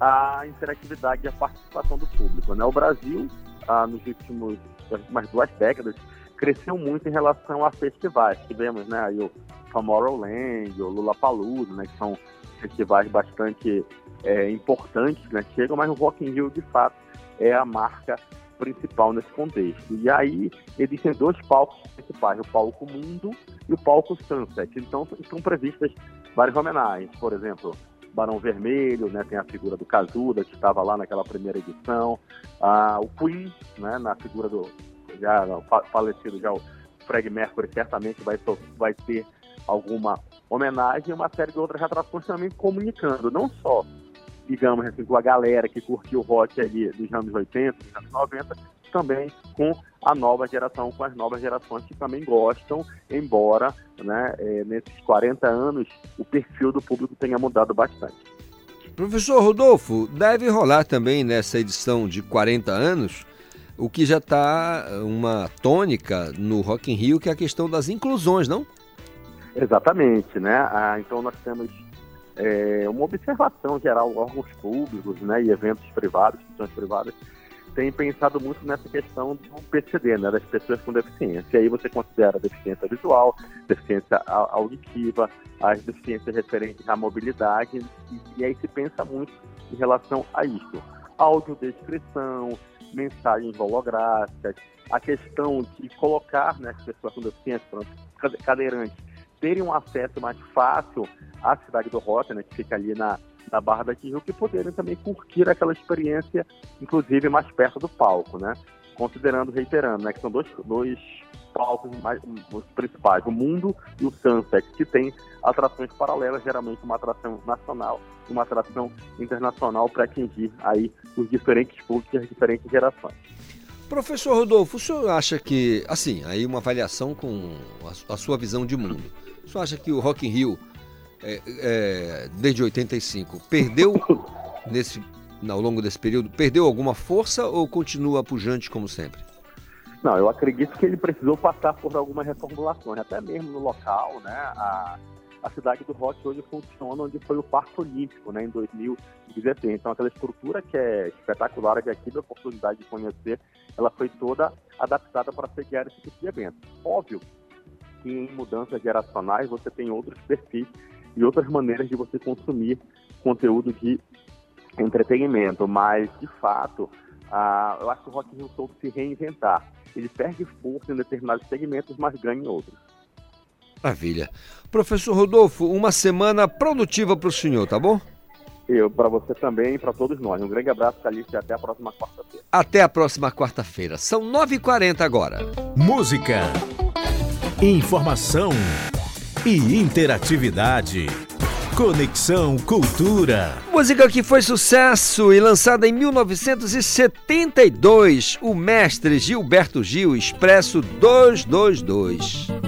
[SPEAKER 37] a interatividade e a participação do público. Né? O Brasil, ah, nos últimos nas últimas duas décadas, cresceu muito em relação a festivais. Tivemos né, aí o Tomorrowland, o Lollapalooza, né, que são festivais bastante é, importantes, né, chegam, mas o Rock in Rio, de fato, é a marca principal nesse contexto. E aí existem dois palcos principais, o palco Mundo e o palco Sunset. Então estão previstas várias homenagens, por exemplo, Barão Vermelho, né, tem a figura do Cazuda, que estava lá naquela primeira edição, ah, o Queen, né, na figura do já falecido já o Fred Mercury, certamente vai, vai ter alguma homenagem e uma série de outras atrações também comunicando, não só, digamos assim, com a galera que curtiu o rock ali dos anos 80, dos anos 90, também com a nova geração, com as novas gerações que também gostam, embora né, é, nesses 40 anos o perfil do público tenha mudado bastante.
[SPEAKER 2] Professor Rodolfo, deve rolar também nessa edição de 40 anos o que já está uma tônica no Rock in Rio, que é a questão das inclusões, não?
[SPEAKER 37] Exatamente, né? Ah, então nós temos é, uma observação geral, órgãos públicos né, e eventos privados, instituições privadas, têm pensado muito nessa questão do PCD, né, das pessoas com deficiência. E aí você considera deficiência visual, deficiência auditiva, as deficiências referentes à mobilidade, e, e aí se pensa muito em relação a isso. Audiodescrição, mensagens holográficas, a questão de colocar né, as pessoas com deficiência, cadeirantes, terem um acesso mais fácil à cidade do rock, né, que fica ali na, na Barra da Tijuca, e poderem também curtir aquela experiência, inclusive mais perto do palco, né? Considerando, reiterando, né, que são dois, dois palcos mais, os principais, o Mundo e o Sunset, que tem atrações paralelas, geralmente uma atração nacional e uma atração internacional para atingir aí os diferentes públicos e as diferentes gerações.
[SPEAKER 2] Professor Rodolfo, o senhor acha que, assim, aí uma avaliação com a, a sua visão de mundo, o senhor acha que o Rock in Rio, é, é, desde 85, perdeu nesse, ao longo desse período, perdeu alguma força ou continua pujante como sempre?
[SPEAKER 37] Não, eu acredito que ele precisou passar por algumas reformulações, até mesmo no local, né? A, a cidade do rock hoje funciona onde foi o Parque Olímpico, né, em 2016. Então, aquela estrutura que é espetacular, que aqui a oportunidade de conhecer, ela foi toda adaptada para sediar esse tipo de evento. Óbvio que em mudanças geracionais você tem outros perfis e outras maneiras de você consumir conteúdo de entretenimento, mas de fato, ah, eu acho que o Rock in Rio soube se reinventar. Ele perde força em determinados segmentos, mas ganha em outros.
[SPEAKER 2] Maravilha. Professor Rodolfo, uma semana produtiva para o senhor, tá bom?
[SPEAKER 37] Eu, para você também e para todos nós. Um grande abraço, Calixto, e até a próxima quarta-feira.
[SPEAKER 2] Até a próxima quarta-feira. São 9h40 agora.
[SPEAKER 1] Música, informação e interatividade. Conexão Cultura.
[SPEAKER 2] Música que foi sucesso e lançada em 1972. O mestre Gilberto Gil, Expresso 222.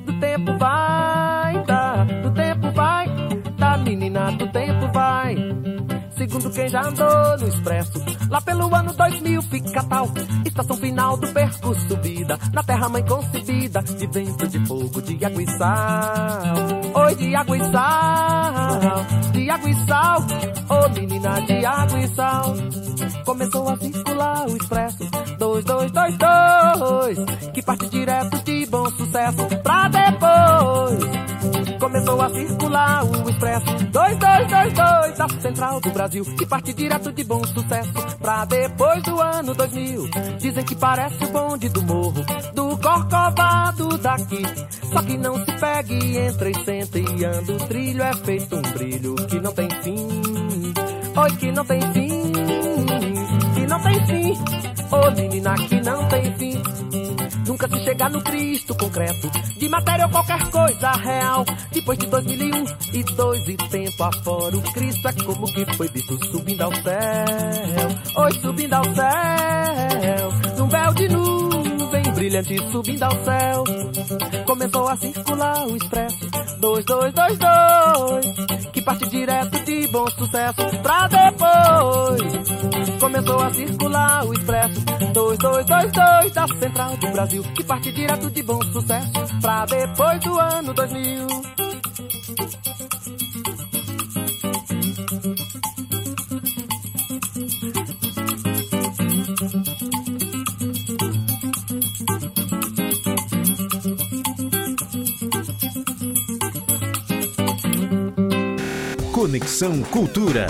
[SPEAKER 6] tempo vai dar, do tempo vai dar, menina, do tempo vai. Segundo quem já andou no expresso, lá pelo ano 2000 fica tal. Estação final do percurso subida, na terra mãe concebida, de vento de fogo, de água e sal. Oi, de água e sal, de água e sal. Ô menina de água e sal. Começou a circular o expresso 2222, que parte direto de bom sucesso pra depois. Começou a circular o expresso 2222 da Central do Brasil, que parte direto de bom sucesso pra depois do ano 2000. Dizem que parece o bonde do morro, do corcovado daqui. Só que não se pegue, entra e senta e anda. O trilho é feito um brilho que não tem fim. Oi, que não tem fim, que não tem fim. Ô menina, que não tem. Nunca se chegar no Cristo concreto, de matéria ou qualquer coisa real. Depois de 2001 e dois e tempo afora, o Cristo é como que foi visto subindo ao céu. Oi, subindo ao céu, brilhante subindo ao céu. Começou a circular o expresso 2222, que parte direto de bom sucesso pra depois. Começou a circular o expresso 2222 da Central do Brasil, que parte direto de bom sucesso pra depois do ano 2000.
[SPEAKER 16] Conexão Cultura.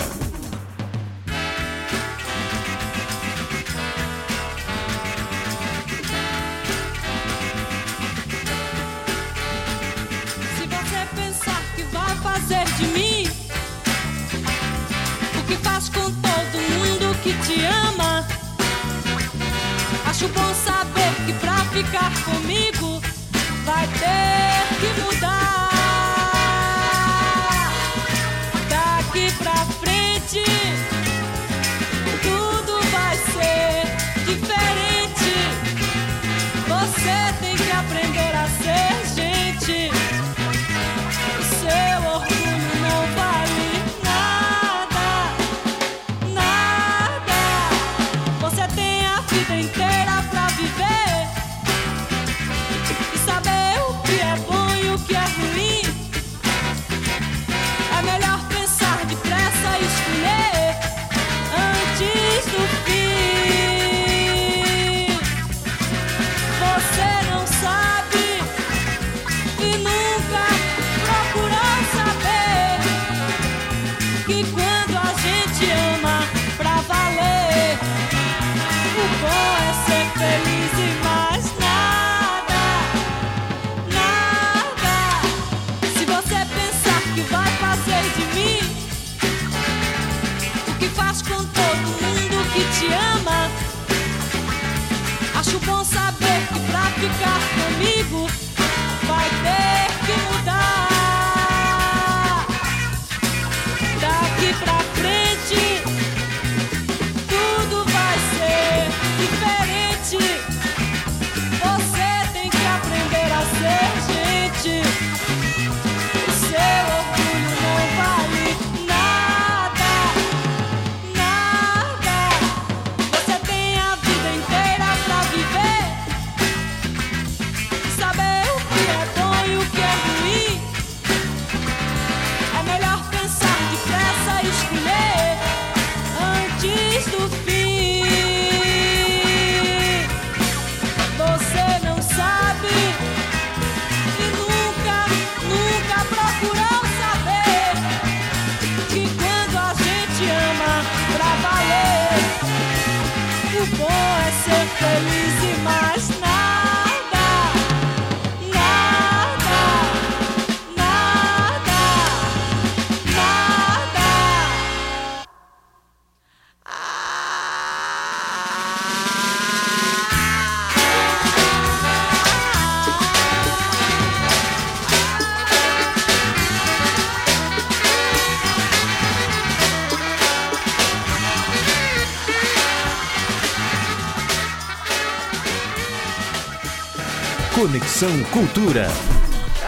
[SPEAKER 1] Conexão Cultura.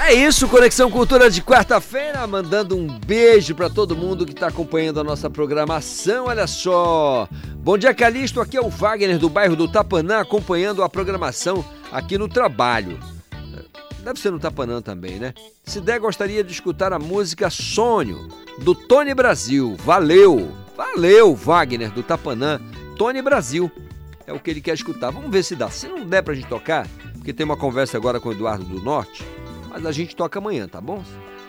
[SPEAKER 2] É isso, Conexão Cultura de quarta-feira, mandando um beijo para todo mundo que está acompanhando a nossa programação. Olha só. Bom dia, Calixto. Aqui é o Wagner do bairro do Tapanã, acompanhando a programação aqui no trabalho. Deve ser no Tapanã também, né? Se der, gostaria de escutar a música Sonho, do Tony Brasil. Valeu! Valeu, Wagner do Tapanã. Tony Brasil. É o que ele quer escutar. Vamos ver se dá. Se não der pra gente tocar, porque tem uma conversa agora com o Eduardo do Norte, mas a gente toca amanhã, tá bom?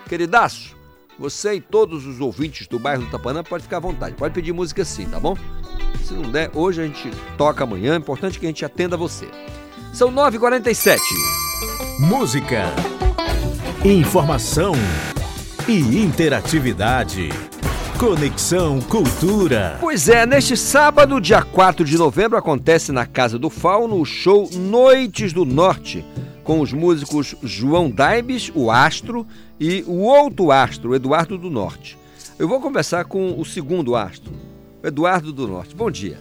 [SPEAKER 2] Queridaço, você e todos os ouvintes do bairro do Tapanã pode ficar à vontade. Pode pedir música sim, tá bom? Se não der, hoje a gente toca amanhã. É importante que a gente atenda você. São 9h47.
[SPEAKER 1] Música, informação e interatividade. Conexão Cultura.
[SPEAKER 2] Pois é, neste sábado, dia 4 de novembro, acontece na Casa do Fauno o show Noites do Norte, com os músicos João Daibes, o Astro, e o outro astro, Eduardo do Norte. Eu vou conversar com o segundo astro, Eduardo do Norte. Bom dia.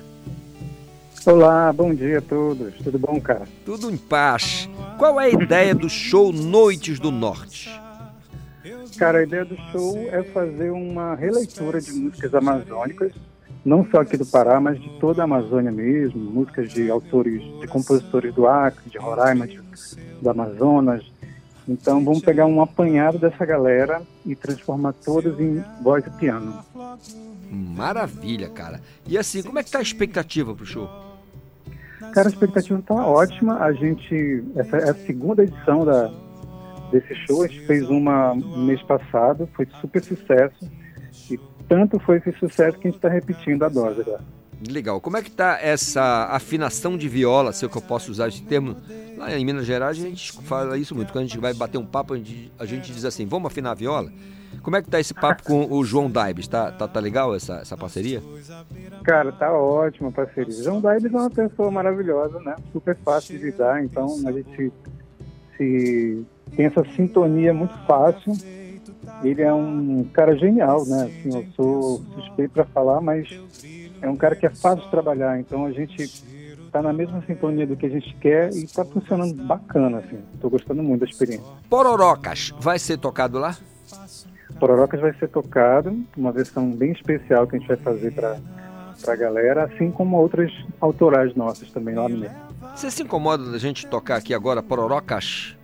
[SPEAKER 38] Olá, bom dia a todos. Tudo bom, cara?
[SPEAKER 2] Tudo em paz. Qual é a ideia do show Noites do Norte?
[SPEAKER 38] Cara, a ideia do show é fazer uma releitura de músicas amazônicas, não só aqui do Pará, mas de toda a Amazônia mesmo, músicas de autores, de compositores do Acre, de Roraima, de, do Amazonas. Então vamos pegar um apanhado dessa galera e transformar todas em voz e piano.
[SPEAKER 2] Maravilha, cara. E assim, como é que tá a expectativa pro show?
[SPEAKER 38] Cara, a expectativa está ótima. A gente, essa é a segunda edição da, desse show. A gente fez uma mês passado, foi super sucesso. E tanto foi esse sucesso que a gente está repetindo a dose agora.
[SPEAKER 2] Legal. Como é que tá essa afinação de viola, se é que eu posso usar esse termo? Lá em Minas Gerais a gente fala isso muito. Quando a gente vai bater um papo, a gente, a gente diz assim, vamos afinar a viola? Como é que tá esse papo com o João Daibes? Tá, tá, tá legal essa, essa parceria?
[SPEAKER 38] Cara, tá ótima a parceria. João Daibes é uma pessoa maravilhosa, né? Super fácil de lidar, então a gente se tem essa sintonia muito fácil. Ele é um cara genial, né? Assim, eu sou suspeito para falar, mas é um cara que é fácil de trabalhar. Então a gente tá na mesma sintonia do que a gente quer e tá funcionando bacana, assim. Tô gostando muito da experiência.
[SPEAKER 2] Pororocas vai ser tocado lá?
[SPEAKER 38] Pororocas vai ser tocado, uma versão bem especial que a gente vai fazer para a galera, assim como outras autorais nossas também lá no meio.
[SPEAKER 2] Você se incomoda da gente tocar aqui agora Pororocas?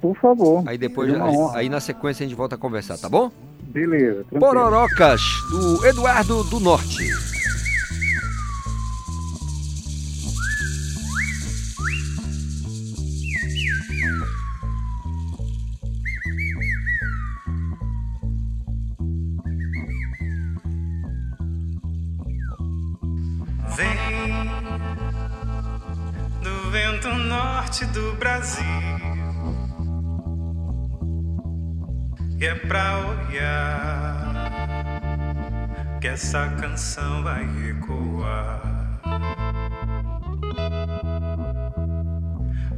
[SPEAKER 38] Por favor.
[SPEAKER 2] Aí depois, aí, aí na sequência a gente volta a conversar, tá bom?
[SPEAKER 38] Beleza. tranquilo.
[SPEAKER 2] Pororocas, do Eduardo do Norte.
[SPEAKER 39] Vem do vento norte do Brasil. E é pra olhar que essa canção vai ecoar.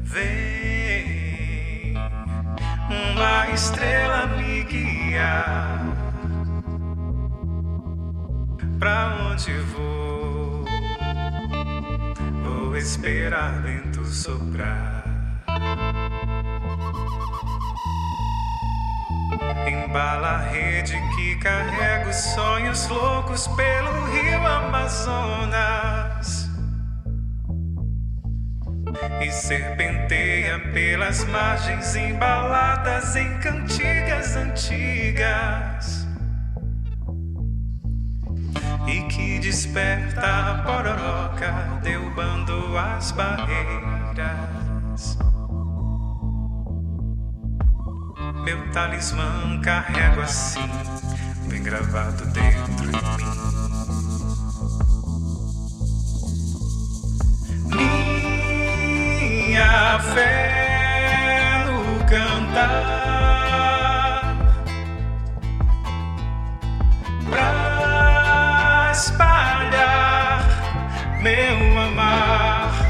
[SPEAKER 39] Vem uma estrela me guiar. Pra onde vou? Vou esperar vento soprar. Embala a rede que carrega os sonhos loucos pelo rio Amazonas. E serpenteia pelas margens embaladas em cantigas antigas. E que desperta a pororoca, derrubando as barreiras. Meu talismã carrego assim, bem gravado dentro de mim. Minha fé no cantar pra espalhar meu amar.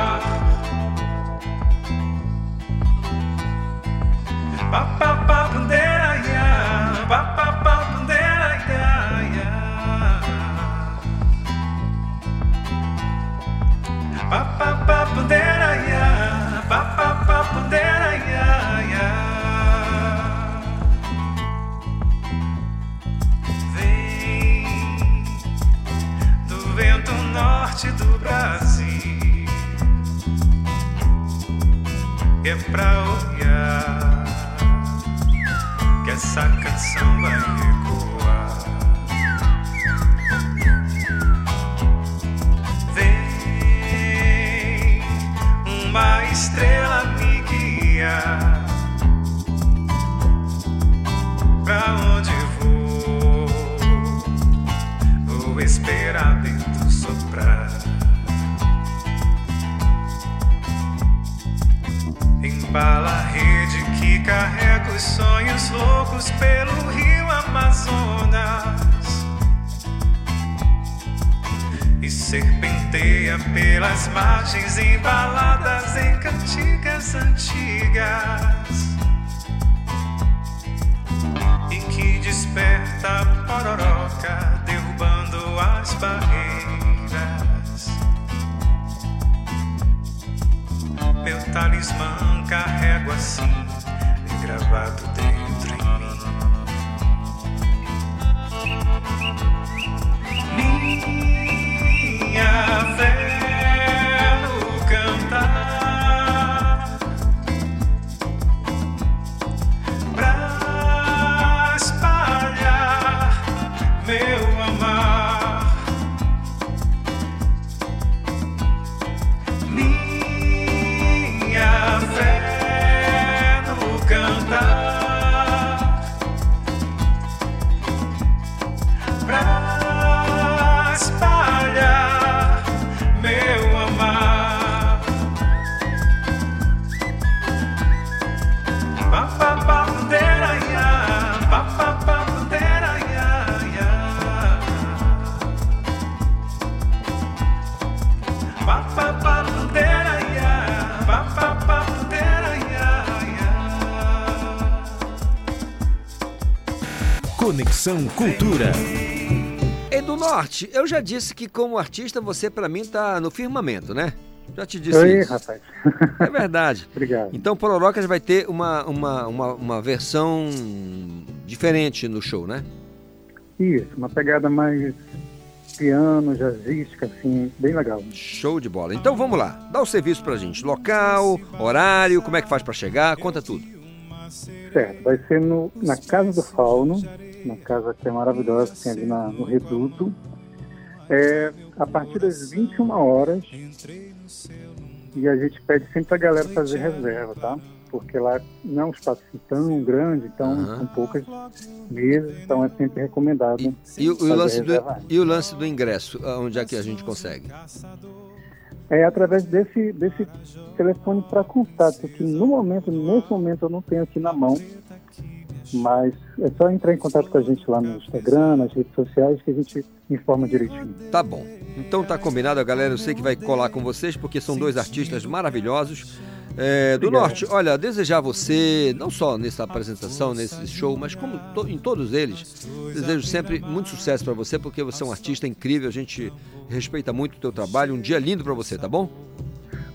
[SPEAKER 39] Brasil. É pra olhar que essa canção vai carrega os sonhos loucos pelo rio Amazonas. E serpenteia pelas margens embaladas em cantigas antigas. E que desperta a pororoca derrubando as barreiras. Meu talismã carrego assim, gravado dentro em mim. Minha fé
[SPEAKER 2] Norte, eu já disse que como artista você pra mim tá no firmamento, né? Já te disse
[SPEAKER 38] Oi,
[SPEAKER 2] isso.
[SPEAKER 38] rapaz.
[SPEAKER 2] É verdade.
[SPEAKER 38] Obrigado.
[SPEAKER 2] Então Pororocas vai ter uma, uma, uma, uma versão diferente no show, né?
[SPEAKER 38] Isso, uma pegada mais piano, jazzística, assim, bem legal.
[SPEAKER 2] Show de bola. Então vamos lá, dá o serviço pra gente. Local, horário, como é que faz pra chegar, conta tudo.
[SPEAKER 38] Certo, vai ser no, na Casa do Fauno, uma casa que é maravilhosa, que tem ali na, no Reduto. É, a partir das 21 horas, e a gente pede sempre a galera fazer reserva, tá? Porque lá não é um espaço assim tão grande, então
[SPEAKER 2] Aham.
[SPEAKER 38] são poucas mesas, então é sempre recomendado.
[SPEAKER 2] E, o- o
[SPEAKER 38] fazer
[SPEAKER 2] lance do, e o lance do ingresso, onde é que a gente consegue?
[SPEAKER 38] É através desse, desse telefone para contato, que no momento, nesse momento eu não tenho aqui na mão, mas é só entrar em contato com a gente lá no Instagram, nas redes sociais, que a gente informa direitinho.
[SPEAKER 2] Tá bom. Então tá combinado, a galera. Eu sei que vai colar com vocês, porque são dois artistas maravilhosos. É, do
[SPEAKER 38] Obrigado.
[SPEAKER 2] Norte, olha, desejar a você, não só nessa apresentação, nesse show, mas como to- em todos eles, desejo sempre muito sucesso pra você, porque você é um artista incrível, a gente respeita muito o teu trabalho. Um dia lindo pra você, tá bom?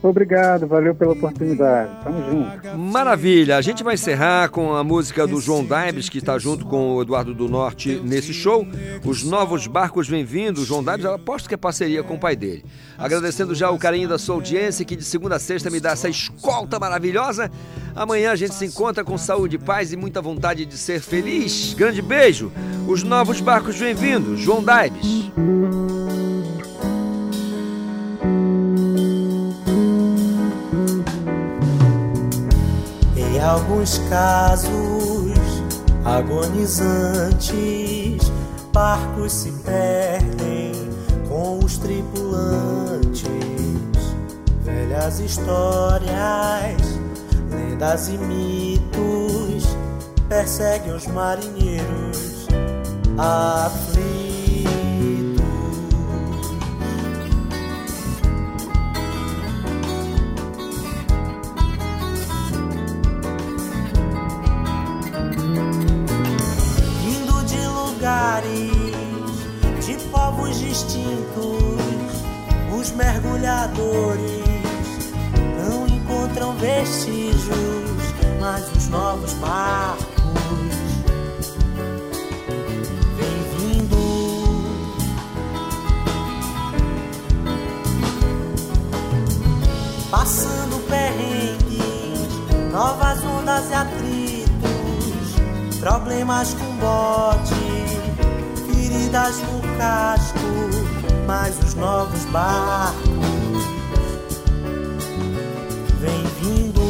[SPEAKER 38] Obrigado, valeu pela oportunidade. Tamo junto.
[SPEAKER 2] Maravilha! A gente vai encerrar com a música do João Daibes, que está junto com o Eduardo do Norte nesse show. Os novos barcos vêm vindo. O João Daibes, eu aposto que é parceria com o pai dele. Agradecendo já o carinho da sua audiência, que de segunda a sexta me dá essa escolta maravilhosa. Amanhã a gente se encontra com saúde, paz e muita vontade de ser feliz. Grande beijo! Os novos barcos vêm vindo. João Daibes.
[SPEAKER 8] Em alguns casos agonizantes, barcos se perdem com os tripulantes. Velhas histórias, lendas e mitos perseguem os marinheiros aflitos. Lugares de povos distintos, os mergulhadores não encontram vestígios, mas os novos barcos. Passando perrengues, novas ondas e atritos, problemas com bote, no casco, mas os novos barcos vêm vindo.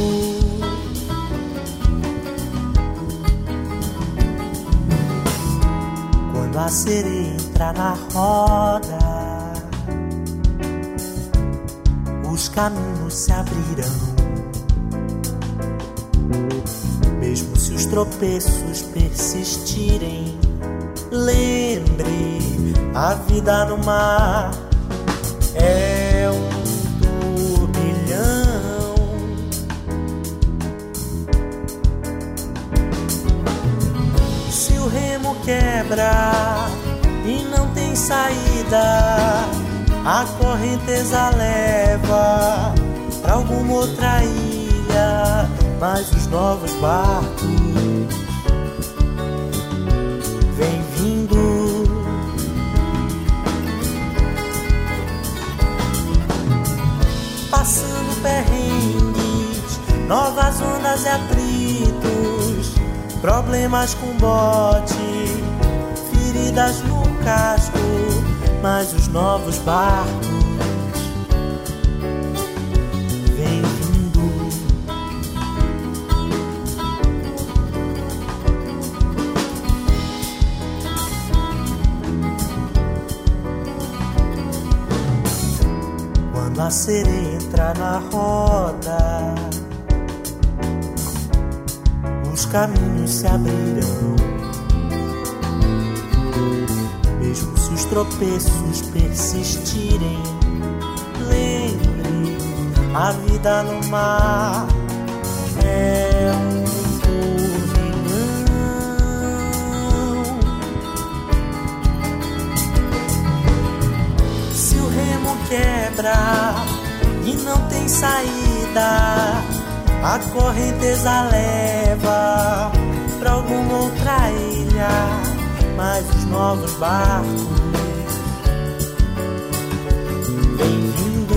[SPEAKER 8] Quando a sereia entra na roda, os caminhos se abrirão. Mesmo se os tropeços persistirem, lembre a vida no mar é um turbilhão. Se o remo quebra e não tem saída, a correnteza leva pra alguma outra ilha, mas os novos barcos novas ondas e atritos, problemas com bote, feridas no casco mas os novos barcos a sereia entra na roda, caminhos se abrirão. Mesmo se os tropeços persistirem, lembre a vida no mar é um turbilhão. Se o remo quebra e não tem saída, a correnteza leva pra alguma outra ilha mas os novos barcos vêm vindo.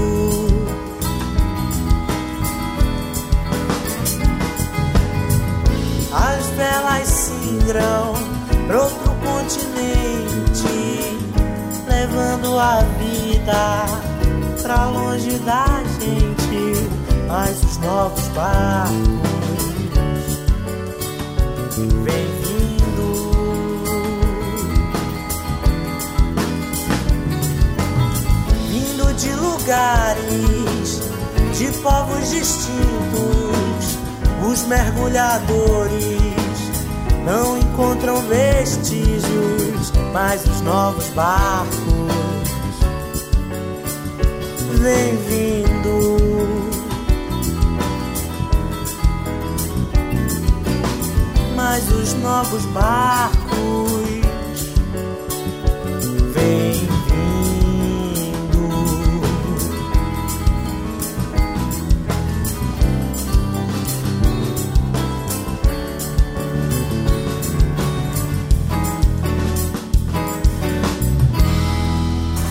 [SPEAKER 8] As velas singram para outro continente, levando a vida pra longe da gente, mas novos barcos vêm vindo. vindo de lugares, de povos distintos. Os mergulhadores não encontram vestígios, mas os novos barcos vêm vindo. Mas os novos barcos vêm vindo.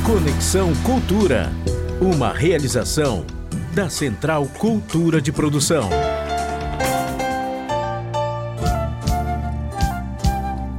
[SPEAKER 1] Conexão Cultura. Uma realização da Central Cultura de Produção.